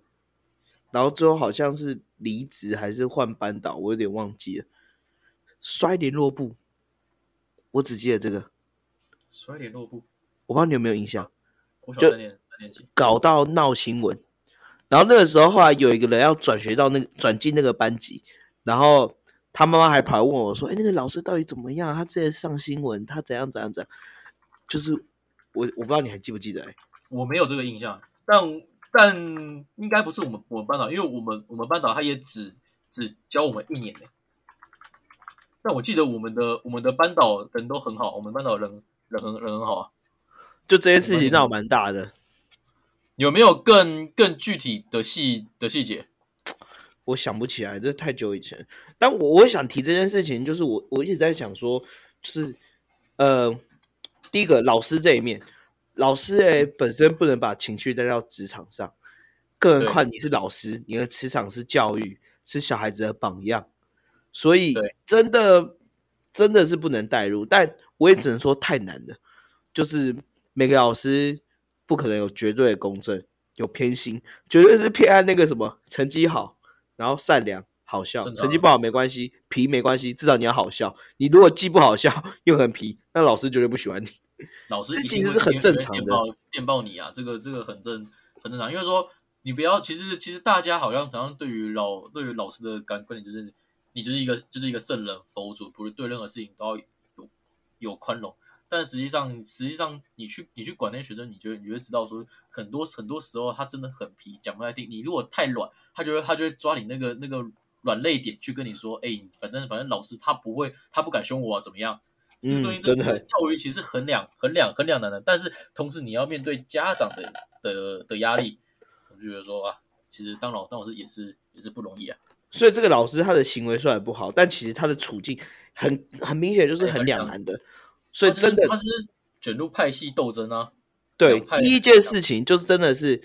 然后最后好像是离职还是换班导，我有点忘记了。摔联络簿，我只记得这个，摔联络部，我不知道你有没有印象。就三年级，搞到闹新闻，然后那个时候后来有一个人要转学到那个转进那个班级，然后他妈妈还跑来问我说：“哎，那个老师到底怎么样？他之前上新闻，他怎样怎样怎样？”就是我我不知道你还记不记得、欸？我没有这个印象，但但应该不是我们我们班导，因为我们我们班导他也只只教我们一年呢。但我记得我们的我们的班导人都很好，我们班导人人很人很好啊。就这件事情闹蛮大的，有没有更更具体的细的细节？我想不起来，这太久以前。但我我想提这件事情，就是我我一直在想说，就是呃，第一个老师这一面，老师诶、本身不能把情绪带到职场上，更何况你是老师，你的磁场是教育，是小孩子的榜样，所以真的真的是不能带入。但我也只能说太难了，就是每个老师不可能有绝对的公正，有偏心，绝对是偏爱那个什么成绩好。然后善良、好笑，成绩不好没关系，皮没关系，至少你要好笑。你如果既不好笑又很皮，那老师绝对不喜欢你。老师其实是很正常的电报电报你啊，这个这个很正很正常，因为说你不要，其实其实大家好像好像对于老对于老师的感观点就是你就是一个就是一个圣人佛祖，不是对任何事情都要有有宽容。但实际上，实际上你去你去管那些学生，你就你会知道说，很多很多时候他真的很皮，讲不太听。你如果太软，他就会他就会抓你那个那个软肋点去跟你说，哎、反正反正老师他不会，他不敢凶我啊，怎么样？这个东西嗯，真的这个教育其实很两很两很两难的，但是同时你要面对家长的的的压力，我就觉得说啊，其实当老当老师也是也是不容易啊，所以这个老师他的行为虽然不好，但其实他的处境很很明显就是很两难的。所以真的他是卷入派系斗争啊，对第一件事情就是真的是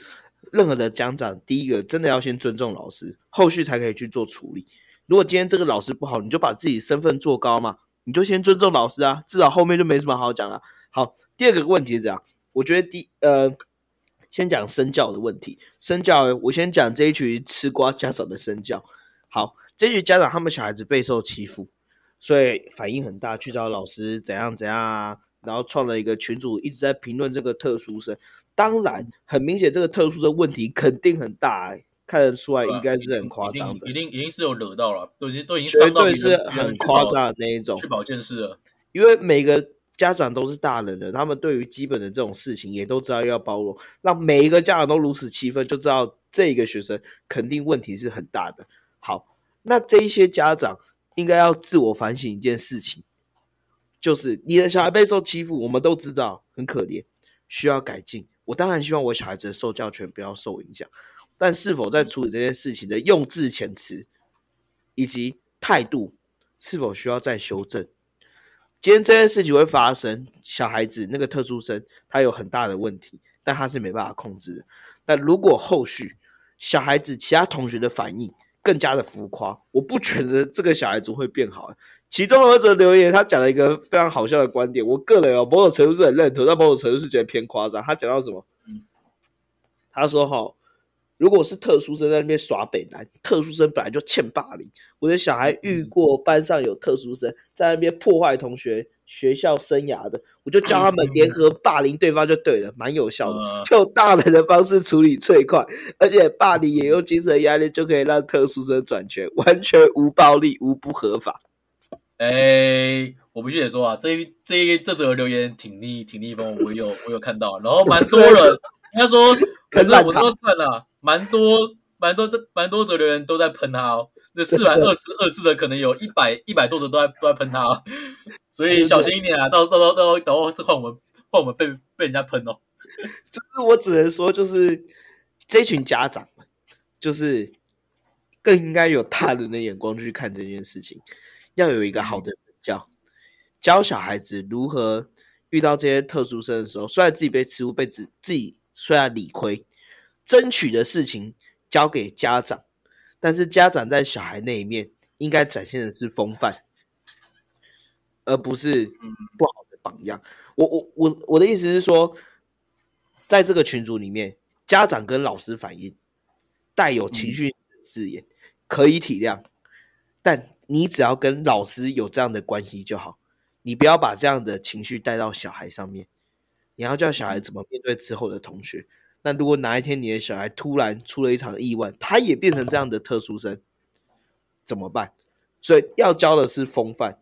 任何的家长，第一个真的要先尊重老师，后续才可以去做处理。如果今天这个老师不好，你就把自己身份做高嘛，你就先尊重老师啊，至少后面就没什么好讲了。好，第二个问题是这样，我觉得第呃，先讲身教的问题。身教，我先讲这一群吃瓜家长的身教。好，这群家长他们小孩子备受欺负，所以反应很大，去找老师怎样怎样啊，然后创了一个群组，一直在评论这个特殊生。当然，很明显这个特殊生问题肯定很大、欸，看得出来应该是很夸张的一，定一定是有惹到了，都已经都已经对是很夸张的那一种去。保健室了，因为每个家长都是大人了，他们对于基本的这种事情也都知道要包容，让每一个家长都如此气愤，就知道这个学生肯定问题是很大的。好，那这一些家长应该要自我反省一件事情，就是你的小孩被受欺负，我们都知道很可怜，需要改进。我当然希望我小孩子的受教权不要受影响，但是否在处理这件事情的用字遣词以及态度，是否需要再修正？今天这件事情会发生，小孩子那个特殊生他有很大的问题，但他是没办法控制的。但如果后续小孩子其他同学的反应更加的浮夸，我不觉得这个小孩子会变好。其中有一则留言，他讲了一个非常好笑的观点，我个人哦某种程度是很认同，但某种程度是觉得偏夸张。他讲到什么？嗯他说：“哈，如果是特殊生在那边耍北南，特殊生本来就欠霸凌。我的小孩遇过班上有特殊生在那边破坏同学学校生涯的，我就教他们联合霸凌对方就对了，蛮有效的。呃，用大人的方式处理最快，而且霸凌也用精神压力就可以让特殊生转学，完全无暴力、无不合法。哎，我不须得说啊，这一这一这则留言挺逆挺逆风，我有我有看到，然后蛮多人，应该说很多我都看了，蛮多蛮多这蛮多则留言都在喷他哦。那四百二十二次的，可能有一百一百多则都在都在喷他，所以小心一点啊！到到到到到后换我们换我们被被人家喷哦。就是我只能说，就是这群家长，就是更应该有大人的眼光去看这件事情，要有一个好的教教小孩子如何遇到这些特殊生的时候，虽然自己被欺负被自自己虽然理亏，争取的事情交给家长，但是家长在小孩那一面应该展现的是风范，而不是不好的榜样。我我我我的意思是说。在这个群组里面，家长跟老师反映带有情绪字眼，可以体谅，但你只要跟老师有这样的关系就好，你不要把这样的情绪带到小孩上面。你要教小孩怎么面对之后的同学。那如果哪一天你的小孩突然出了一场意外，他也变成这样的特殊生，怎么办？所以要教的是风范。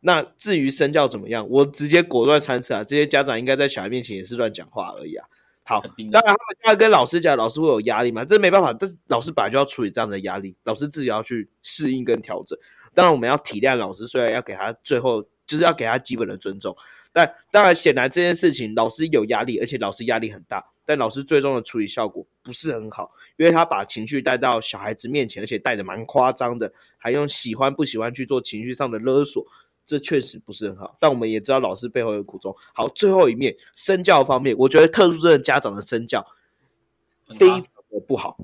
那至于身教怎么样，我直接果断参测啊！这些家长应该在小孩面前也是乱讲话而已啊。好，当然他们要跟老师讲，老师会有压力嘛？这没办法，这老师本来就要处理这样的压力，老师自己要去适应跟调整。当然我们要体谅老师，虽然要给他最后就是要给他基本的尊重，但当然显然这件事情老师有压力，而且老师压力很大，但老师最终的处理效果不是很好，因为他把情绪带到小孩子面前，而且带的蛮夸张的，还用喜欢不喜欢去做情绪上的勒索。这确实不是很好，但我们也知道老师背后有苦衷。好，最后一面身教方面，我觉得特殊生的家长的身教非常的不好。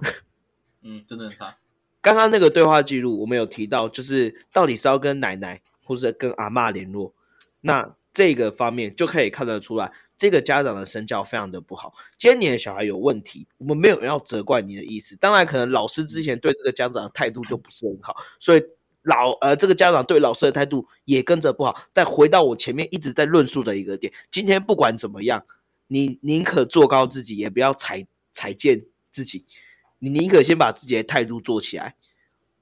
嗯，真的很差。刚刚那个对话记录，我们有提到，就是到底是要跟奶奶或者跟阿妈联络，那这个方面就可以看得出来，这个家长的身教非常的不好。今天你的小孩有问题，我们没有要责怪你的意思。当然，可能老师之前对这个家长的态度就不是很好，所以。老呃，这个家长对老师的态度也跟着不好。再回到我前面一直在论述的一个点，今天不管怎么样，你宁可做高自己，也不要踩踩贱自己。你宁可先把自己的态度做起来，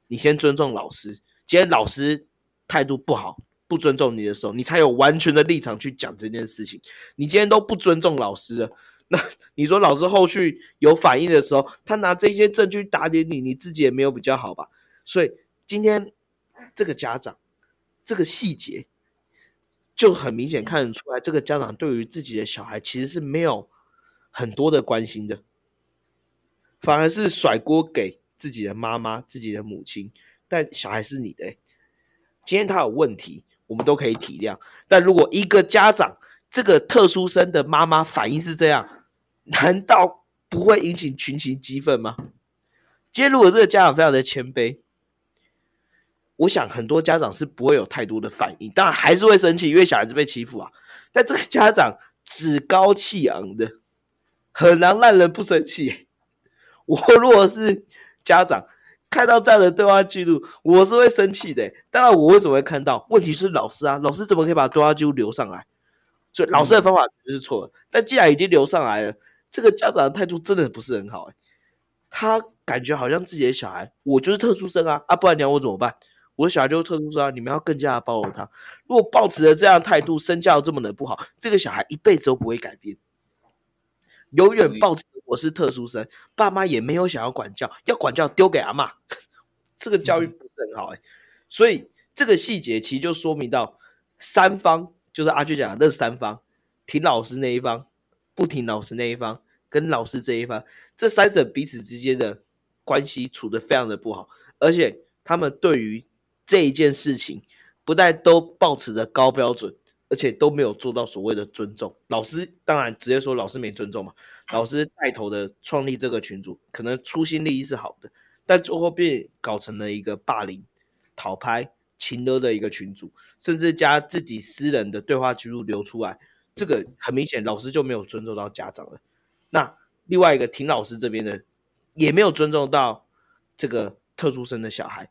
你先尊重老师。今天老师态度不好，不尊重你的时候，你才有完全的立场去讲这件事情。你今天都不尊重老师了，那你说老师后续有反应的时候，他拿这些证据打点你，你自己也没有比较好吧？所以今天。这个家长，这个细节就很明显看得出来，这个家长对于自己的小孩其实是没有很多的关心的，反而是甩锅给自己的妈妈、自己的母亲。但小孩是你的，今天他有问题，我们都可以体谅。但如果一个家长这个特殊生的妈妈反应是这样，难道不会引起群情激愤吗？今天如果这个家长非常的谦卑。我想很多家长是不会有太多的反应，当然还是会生气，因为小孩子被欺负啊。但这个家长趾高气昂的，很难让人不生气。我如果是家长，看到这样的对话记录，我是会生气的。当然，我为什么会看到？问题是老师啊，老师怎么可以把对话记录留上来？所以老师的方法就是错的。但既然已经留上来了，这个家长的态度真的不是很好。哎，他感觉好像自己的小孩，我就是特殊生啊，啊，不然你要我怎么办？我的小孩就是特殊生啊！你们要更加的包容他。如果抱持着这样态度，身教这么的不好，这个小孩一辈子都不会改变，永远抱持我是特殊生，爸妈也没有想要管教，要管教丢给阿妈，这个教育不是很好哎。所以这个细节其实就说明到三方，就是阿俊讲的那三方，听老师那一方，不听老师那一方，跟老师这一方，这三者彼此之间的关系处得非常的不好，而且他们对于这一件事情，不但都保持着高标准，而且都没有做到所谓的尊重老师。当然，直接说老师没尊重嘛。老师带头的创立这个群组，可能初心利益是好的，但最后变搞成了一个霸凌、讨拍、情勒的一个群组，甚至加自己私人的对话记录流出来。这个很明显，老师就没有尊重到家长了。那另外一个听老师这边的，也没有尊重到这个特殊生的小孩。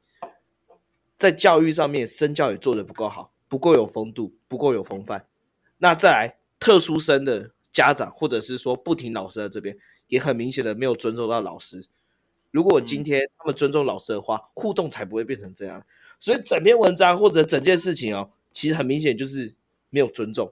在教育上面，身教也做的不够好，不够有风度，不够有风范。那再来，特殊生的家长，或者是说不听老师的这边，也很明显的没有尊重到老师。如果今天他们尊重老师的话，互动才不会变成这样。所以整篇文章或者整件事情哦，其实很明显就是没有尊重，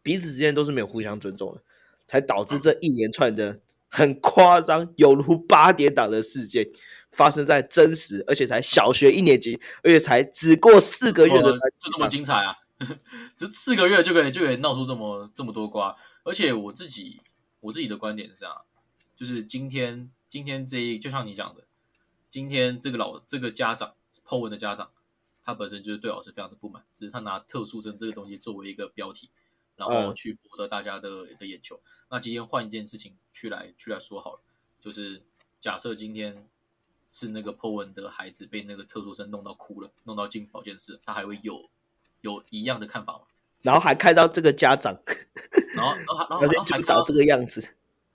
彼此之间都是没有互相尊重的，才导致这一连串的很夸张，有如八点档的事件发生在真实，而且才小学一年级，而且才只过四个月的哦就这么精彩啊！这四个月就可以就可以闹出这么这么多瓜，而且我自己我自己的观点是这样，就是今天今天这一就像你讲的，今天这个老这个家长 Po 文的家长，他本身就是对老师非常的不满，只是他拿特殊生这个东西作为一个标题，然后嗯去博得大家的的眼球。那今天换一件事情去来去来说好了，就是假设今天是那个 Po 文的孩子被那个特殊生弄到哭了，弄到进保健室，他还会有有一样的看法吗？然后还看到这个家长，然后，然后，然后，还看到就长这个样子，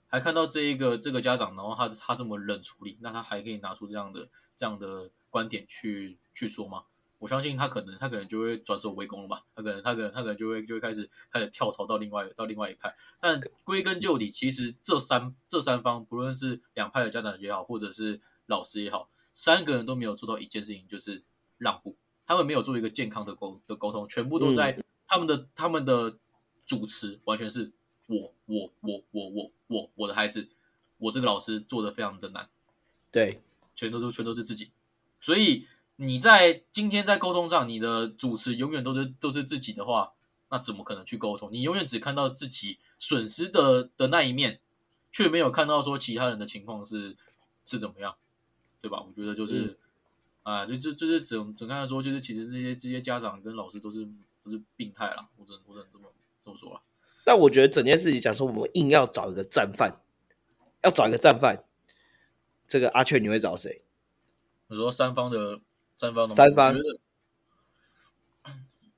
还看到这一个这个家长，然后他他这么冷处理，那他还可以拿出这样的这样的观点去去说吗？我相信他可能他可能就会转手为攻了吧，他可能他可能他可能就会就会开始开始跳槽到另外到另外一派。但归根究底，其实这三这三方，不论是两派的家长也好，或者是老师也好，三个人都没有做到一件事情，就是让步。他们没有做一个健康的沟的沟通，全部都在他们的、他们的主持完全是我我我我我我我的孩子，我这个老师做的非常的难，对，全都是全都是自己，所以你在今天在沟通上，你的主持永远都是都是自己的话，那怎么可能去沟通？你永远只看到自己损失的的那一面，却没有看到说其他人的情况是是怎么样，对吧？我觉得就是。啊，就就就是整整看来说，就是其实这些这些家长跟老师都是都是病态啦，我只能我只能这么这么说了。但我觉得整件事情讲说，我们硬要找一个战犯，要找一个战犯，这个阿雀你会找谁？你说三方的三方的三方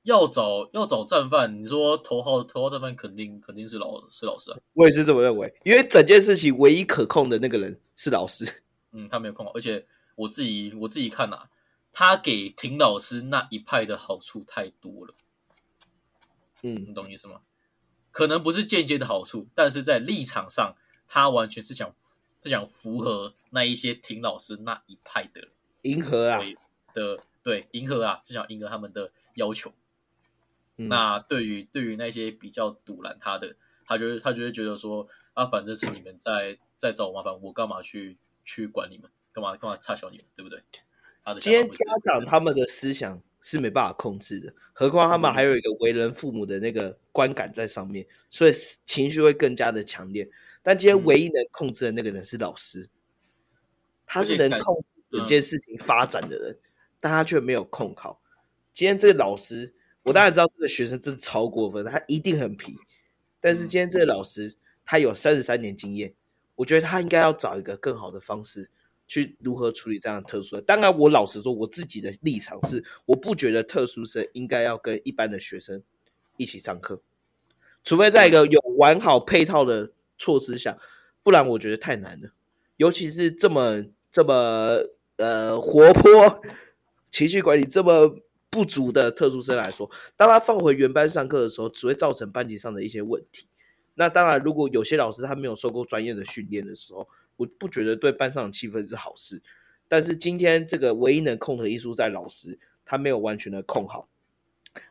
要找要找战犯，你说头号头号战犯肯定肯定是老是老师啊，我也是这么认为，因为整件事情唯一可控的那个人是老师。嗯，他没有控好，而且我自己我自己看啊，他给廷老师那一派的好处太多了，嗯你，懂意思吗？可能不是间接的好处，但是在立场上，他完全是想是想符合那一些挺老师那一派的迎合啊，对的对迎合啊，是想迎合他们的要求。嗯那对于对于那些比较堵拦他的，他就会他就会觉得说啊，反正是你们在在找我麻烦，我干嘛去去管你们？干嘛干嘛插小你们，对不对？他的今天家长他们的思想是没办法控制的，何况他们还有一个为人父母的那个观感在上面，所以情绪会更加的强烈。但今天嗯唯一能控制的那个人是老师，他是能控制整件事情发展的人，但他却没有控好。今天这个老师，我当然知道这个学生真的超过分，他一定很皮。但是今天这个老师，他有三十三年经验，我觉得他应该要找一个更好的方式去如何处理这样的特殊的。当然，我老实说，我自己的立场是，我不觉得特殊生应该要跟一般的学生一起上课，除非在一个有完好配套的措施下，不然我觉得太难了。尤其是这么这么呃活泼、情绪管理这么不足的特殊生来说，当他放回原班上课的时候，只会造成班级上的一些问题。那当然，如果有些老师他没有受过专业的训练的时候，我不觉得对班上的气氛是好事。但是今天这个唯一能控的因素在老师，他没有完全的控好，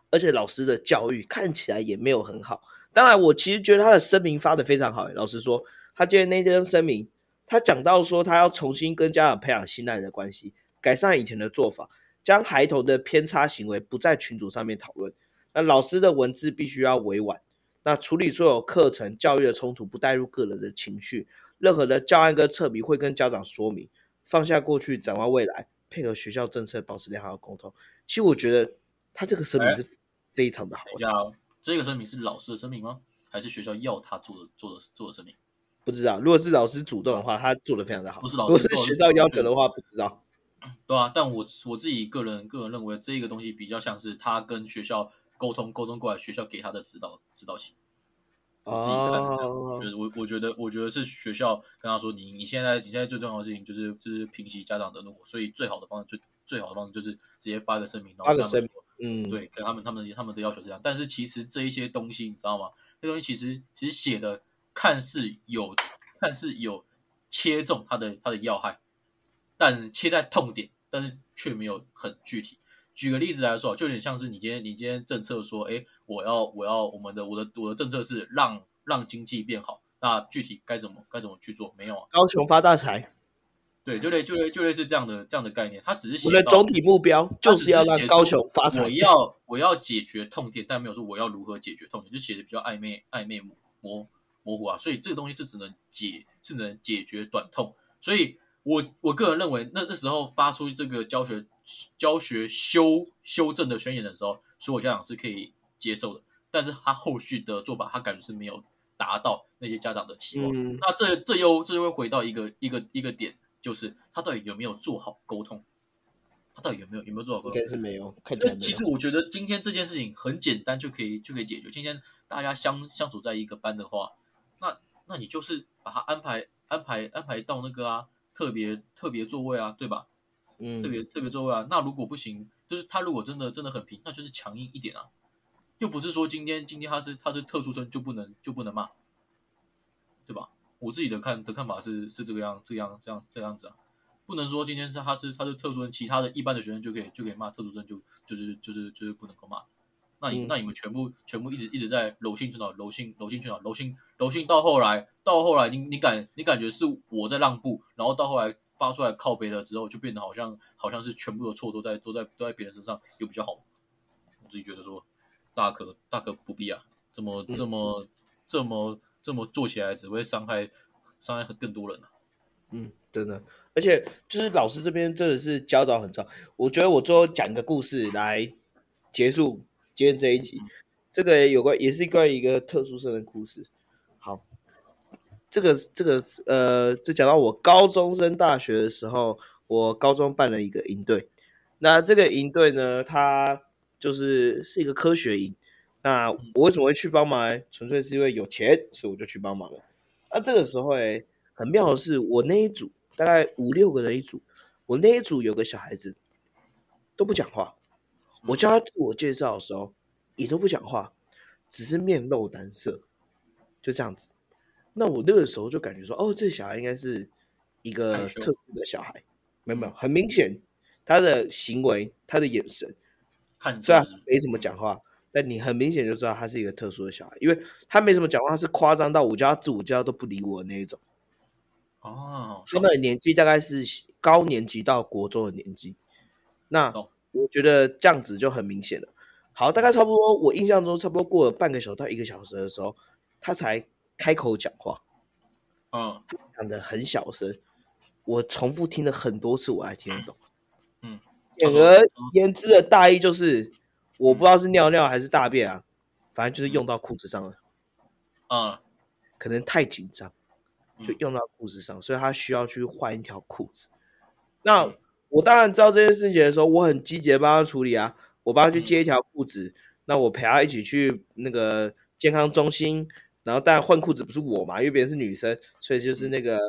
而且老师的教育看起来也没有很好。当然，我其实觉得他的声明发的非常好。老实说，他今天那张声明，他讲到说他要重新跟家长培养信赖的关系，改善以前的做法，将孩童的偏差行为不在群组上面讨论。那老师的文字必须要委婉，那处理所有课程教育的冲突，不带入个人的情绪。任何的教案跟测评会跟家长说明，放下过去，展望未来，配合学校政策，保持良好的沟通。其实我觉得他这个声明是非常的好等一下哦，这个声明是老师的声明吗？还是学校要他做的做的做的声明？不知道，如果是老师主动的话，他做的非常的好；不是老师如果是学校要求的话，不知道。对啊，但我我自己个人个人认为，这个东西比较像是他跟学校沟通沟通过来，学校给他的指导指导期。我自己看是这样，哦就是我我觉得我觉得是学校跟他说，你你现在你现在最重要的事情就是就是平息家长的怒火，所以最好的方式就最好的方式就是直接发一个声明，然后跟他们说，嗯，对，跟他们他们他们的要求是这样，但是其实这一些东西你知道吗？这东西其实其实写的看似有看似有切中他的他的要害，但切在痛点，但是却没有很具体。举个例子来说，就有点像是你今天你今天政策说，哎，我要我要我们的我的我的政策是让让经济变好，那具体该怎么该怎么去做？没有啊，高雄发大财，对，就类就类就类似这样的这样的概念，它只是我的总体目标就是要让高雄发财。我要我要解决痛点，但没有说我要如何解决痛点，就写的比较暧昧暧昧模模糊啊。所以这个东西是只能解是能解决短痛。所以我我个人认为，那那时候发出这个教学。教学修修正的宣言的时候，所有家长是可以接受的，但是他后续的做法，他感觉是没有达到那些家长的期望。那这这又这又会回到一个一个一个点，就是他到底有没有做好沟通？他到底有没有有没有做好沟通？应该是没有。看起来其实我觉得今天这件事情很简单，就可以就可以解决。今天大家相相处在一个班的话，那那你就是把他安排安排安排到那个啊特别特别座位啊，对吧？嗯，特别特别重要啊。那如果不行，就是他如果真的真的很平，那就是强硬一点啊。又不是说今天今天他是他是特殊生就不能就不能骂，对吧？我自己的看的看法是是这个样这样这样这样子啊。不能说今天是他是他是特殊生，其他的一般的学生就可以就可以骂特殊生，就就是就是就是不能够骂。那你那你们全部全部一直一直在柔性去哪柔性柔性去哪柔性柔性到后来到后来你你感你感觉是我在让步，然后到后来。发出来靠背了之后，就变得好像好像是全部的错都在都在都在别人身上，有比较好。我自己觉得说，大可大可不必啊，这么这么这么这么做起来只会伤害伤害更多人啊。嗯，真的，而且就是老师这边真的是教导很重要。我觉得我最后讲一个故事来结束今天这一集，这个有关也是关于一个特殊生的故事。这个这个呃，这讲到我高中升大学的时候，我高中办了一个营队。那这个营队呢，它就是是一个科学营。那我为什么会去帮忙？纯粹是因为有钱，所以我就去帮忙了。那这个时候哎，很妙的是，我那一组大概五六个人一组，我那一组有个小孩子都不讲话。我叫他自我介绍的时候，也都不讲话，只是面露难色，就这样子。那我那个时候就感觉说，哦，这小孩应该是一个特殊的小孩，没有没有，很明显他的行为、他的眼神，看虽然没什么讲话，但你很明显就知道他是一个特殊的小孩，因为他没什么讲话，他是夸张到我叫他自我介绍都不理我的那一种。哦，他们的年纪大概是高年级到国中的年纪，那我觉得这样子就很明显了。好，大概差不多，我印象中差不多过了半个小时到一个小时的时候，他才。开口讲话，嗯，讲的很小声，我重复听了很多次，我还听得懂。嗯，简而言之的大意就是，我不知道是尿尿还是大便啊，反正就是用到裤子上了。嗯，可能太紧张，就用到裤子上，所以他需要去换一条裤子。那我当然知道这件事情的时候，我很积极帮他处理啊，我帮他去接一条裤子，那我陪他一起去那个健康中心。然后，当然换裤子不是我嘛，因为别人是女生，所以就是那个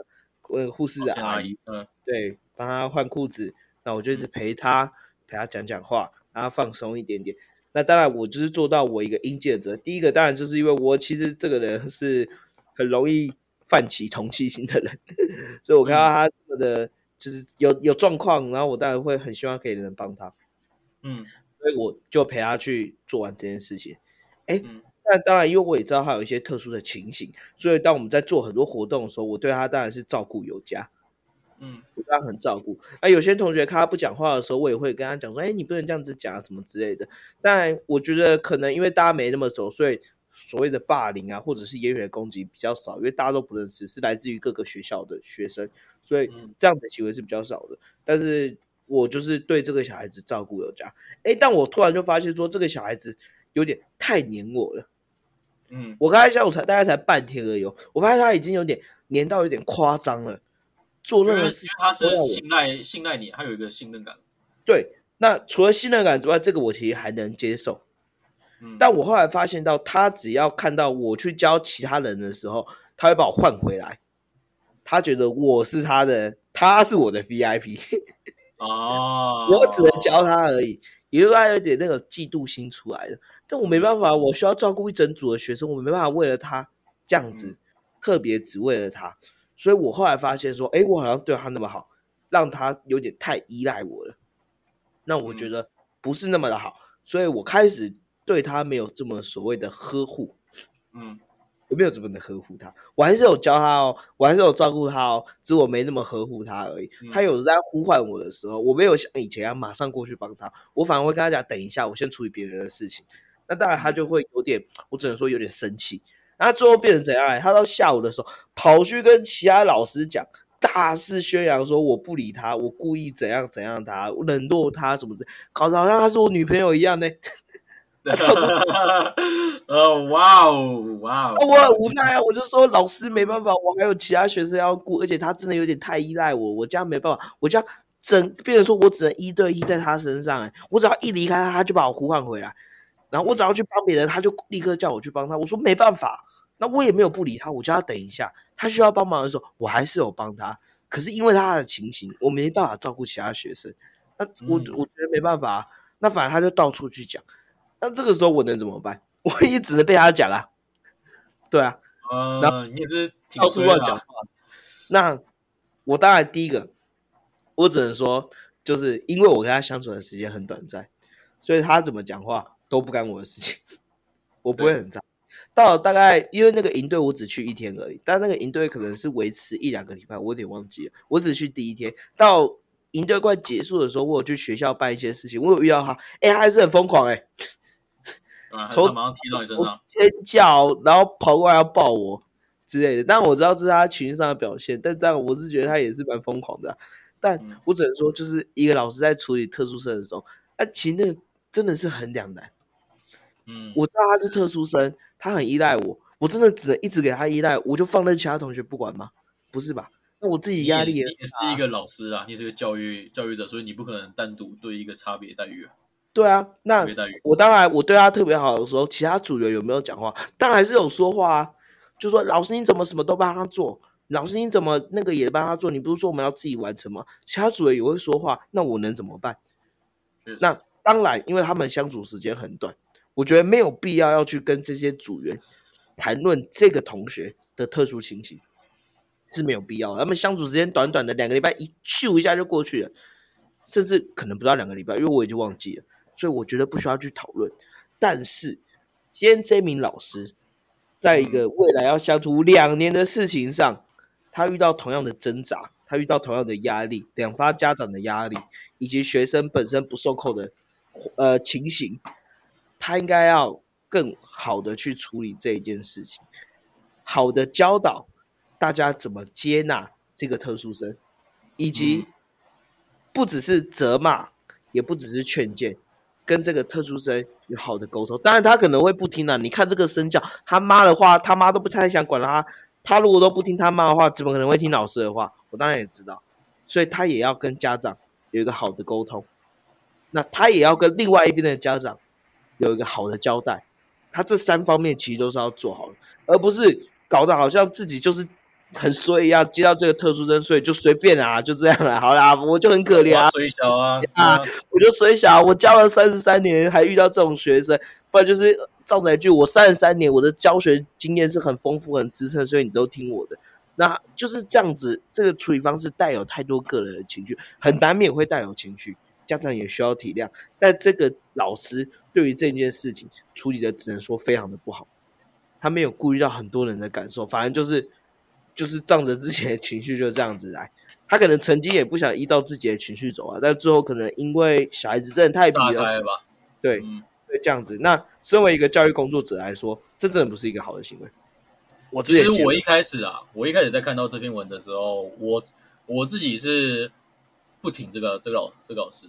问护士的阿姨，嗯，对，帮她换裤子。那我就一直陪她，陪她讲讲话，让她放松一点点。那当然，我就是做到我一个应尽的责。第一个当然就是因为我其实这个人是很容易泛起同情心的人，所以我看到他这么的，就是有有状况，然后我当然会很希望可以能帮他，嗯，所以我就陪他去做完这件事情。哎。但当然，因为我也知道他有一些特殊的情形，所以当我们在做很多活动的时候，我对他当然是照顾有加。嗯，我当然很照顾。啊，有些同学看他不讲话的时候，我也会跟他讲说：“哎，你不能这样子讲，什么之类的。”但我觉得可能因为大家没那么熟，所以所谓的霸凌啊，或者是言语攻击比较少，因为大家都不认识，是来自于各个学校的学生，所以这样的行为是比较少的。但是我就是对这个小孩子照顾有加。哎，但我突然就发现说，这个小孩子有点太黏我了。嗯，我刚才下午才大概才半天而已，我发现他已经有点黏到有点夸张了。做任何事，他是信赖信赖你，他有一个信任感。对，那除了信任感之外，这个我其实还能接受。嗯，但我后来发现到，他只要看到我去教其他人的时候，他会把我换回来。他觉得我是他的，他是我的 VIP。哦，我只能教他而已，也就他有点那个嫉妒心出来的。但我没办法，我需要照顾一整组的学生，我没办法为了他这样子，特别只为了他，所以我后来发现说，哎，我好像对他那么好，让他有点太依赖我了。那我觉得不是那么的好，所以我开始对他没有这么所谓的呵护。嗯我没有怎么的呵护他，我还是有教他哦，我还是有照顾他哦，只是我没那么呵护他而已。嗯他有时在呼唤我的时候，我没有像以前一样马上过去帮他，我反而会跟他讲，等一下，我先处理别人的事情。那当然他就会有点，我只能说有点生气。那最后变成怎样嘞？他到下午的时候跑去跟其他老师讲，大肆宣扬说我不理他，我故意怎样怎样他，我冷落他什么的，搞得好像他是我女朋友一样呢。哦，哇哦，哇哦，我很无奈啊，我就说老师没办法，我还有其他学生要顾，而且他真的有点太依赖我，我这样没办法，我这样整变成说我只能一对一在他身上、欸，我只要一离开他，他就把我呼唤回来，然后我只要去帮别人，他就立刻叫我去帮他，我说没办法，那我也没有不理他，我叫他等一下，他需要帮忙的时候，我还是有帮他，可是因为他的情形，我没办法照顾其他学生，那我、嗯。我觉得没办法啊，那反正他就到处去讲，那这个时候我能怎么办？我也只能被他讲啊，对啊。呃，你也是挺到处乱讲话。那我当然第一个，我只能说，就是因为我跟他相处的时间很短暂，所以他怎么讲话都不干我的事情，我不会很在。到了大概因为那个营队我只去一天而已，但那个营队可能是维持一两个礼拜，我有点忘记了。我只去第一天，到营队快结束的时候，我有去学校办一些事情，我有遇到他，哎、他还是很疯狂哎、啊，从马上踢到你身上，尖叫，然后跑过来要抱我之类的。但我知道这是他情绪上的表现，但但我是觉得他也是蛮疯狂的啊。但嗯我只能说，就是一个老师在处理特殊生的时候，啊，其实那个真的是很两难。嗯，我知道他是特殊生，他很依赖我，我真的只能一直给他依赖，我就放任其他同学不管吗？不是吧？那我自己压力也是一个老师啊，你也是个教育教育者，所以你不可能单独对一个差别待遇啊，对啊。那。我当然我对他特别好的时候，其他组员有没有讲话？当然还是有说话啊，就说老师你怎么什么都帮他做，老师你怎么那个也帮他做？你不是说我们要自己完成吗？其他组员也会说话，那我能怎么办？那当然，因为他们相处时间很短，我觉得没有必要要去跟这些组员谈论这个同学的特殊情形是没有必要的。他们相处时间短短的两个礼拜，一咻一下就过去了，甚至可能不到两个礼拜，因为我已经忘记了，所以我觉得不需要去讨论。但是今天这名老师，在一个未来要相处两年的事情上，他遇到同样的挣扎，他遇到同样的压力，两方家长的压力，以及学生本身不受控的呃情形，他应该要更好的去处理这一件事情，好的教导大家怎么接纳这个特殊生，以及不只是责骂，也不只是劝谏，跟这个特殊生有好的沟通。当然他可能会不听啊，你看这个身教，他妈的话，他妈都不太想管他。他如果都不听他妈的话，怎么可能会听老师的话？我当然也知道，所以他也要跟家长有一个好的沟通。那他也要跟另外一边的家长有一个好的交代。他这三方面其实都是要做好的，而不是搞得好像自己就是很衰一样，接到这个特殊生，所以就随便啊，就这样了。好啦，我就很可怜啊，水小啊，啊啊我就水小，我教了三十三年，还遇到这种学生，不然就是照哪句，我三十三年我的教学经验是很丰富、很资深，所以你都听我的。那就是这样子，这个处理方式带有太多个人的情绪，很难免会带有情绪，家长也需要体谅。但这个老师对于这件事情处理的，只能说非常的不好，他没有顾虑到很多人的感受，反而就是就是仗着自己的情绪就这样子来。他可能曾经也不想依照自己的情绪走啊，但最后可能因为小孩子真的太皮了，吧？对，嗯，对，这样子。那身为一个教育工作者来说，这真的不是一个好的行为。我其实我一开始啊，我一开始在看到这篇文的时候，我我自己是不挺这个这个老这个老师，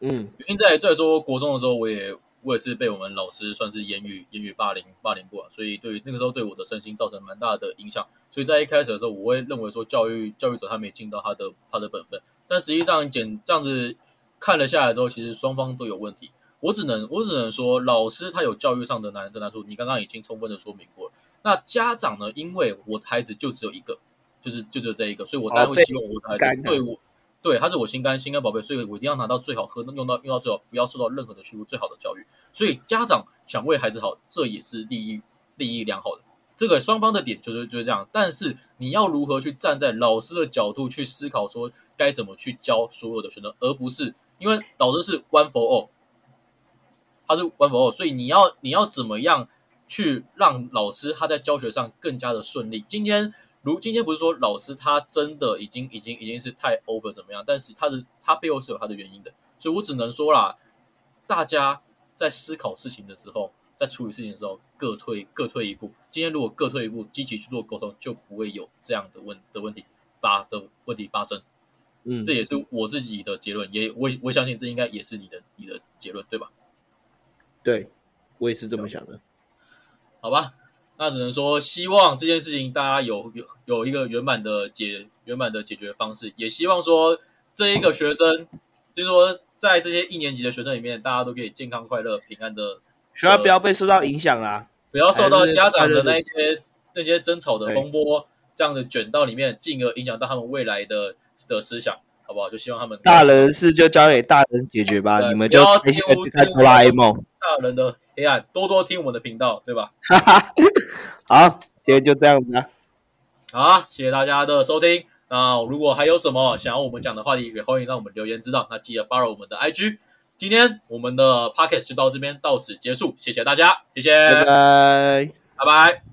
嗯原因在在说国中的时候，我也我也是被我们老师算是言语言语霸凌霸凌过，啊所以对那个时候对我的身心造成蛮大的影响。所以在一开始的时候，我会认为说教育教育者他没尽到他的他的本分，但实际上简这样子看了下来之后，其实双方都有问题。我只能我只能说，老师他有教育上的难的难处，你刚刚已经充分的说明过了。那家长呢？因为我的孩子就只有一个，就是就只有这一个，所以我当然会希望我的孩子对我对他是我心肝心肝宝贝，所以我一定要拿到最好喝，用到用到最好，不要受到任何的屈辱，最好的教育。所以家长想为孩子好，这也是利益利益良好的。这个双方的点就是就是这样，但是你要如何去站在老师的角度去思考，说该怎么去教所有的学生，而不是因为老师是 one for all，他是 one for all，所以你要你要怎么样去让老师他在教学上更加的顺利？今天如今天不是说老师他真的已经已经已经是太 over 怎么样，但是他是他背后是有他的原因的，所以我只能说啦，大家在思考事情的时候，在处理事情的时候各退各退一步。今天如果各退一步，积极去做沟通，就不会有这样的问的问题发的问题发生。嗯，这也是我自己的结论，也我我相信这应该也是你的你的结论，对吧？对我也是这么想的。好吧，那只能说希望这件事情大家有有有一个圆满的解圆满的解决方式，也希望说这一个学生，就是说在这些一年级的学生里面，大家都可以健康、快乐、平安的，学校不要被受到影响啦，不要受到家长的那些那些争吵的风波这样的卷到里面，进而影响到他们未来的的思想，好不好？就希望他们大人的事就交给大人解决吧，你们就开心的去看哆啦 A 梦。大人的黑暗，多多听我们的频道，对吧？哈哈，好，今天就这样子啊。好啊，谢谢大家的收听。那如果还有什么想要我们讲的话题，也欢迎让我们留言知道。那记得 follow 我们的 IG。今天我们的 podcast 就到这边到此结束，谢谢大家，谢谢，拜拜。拜拜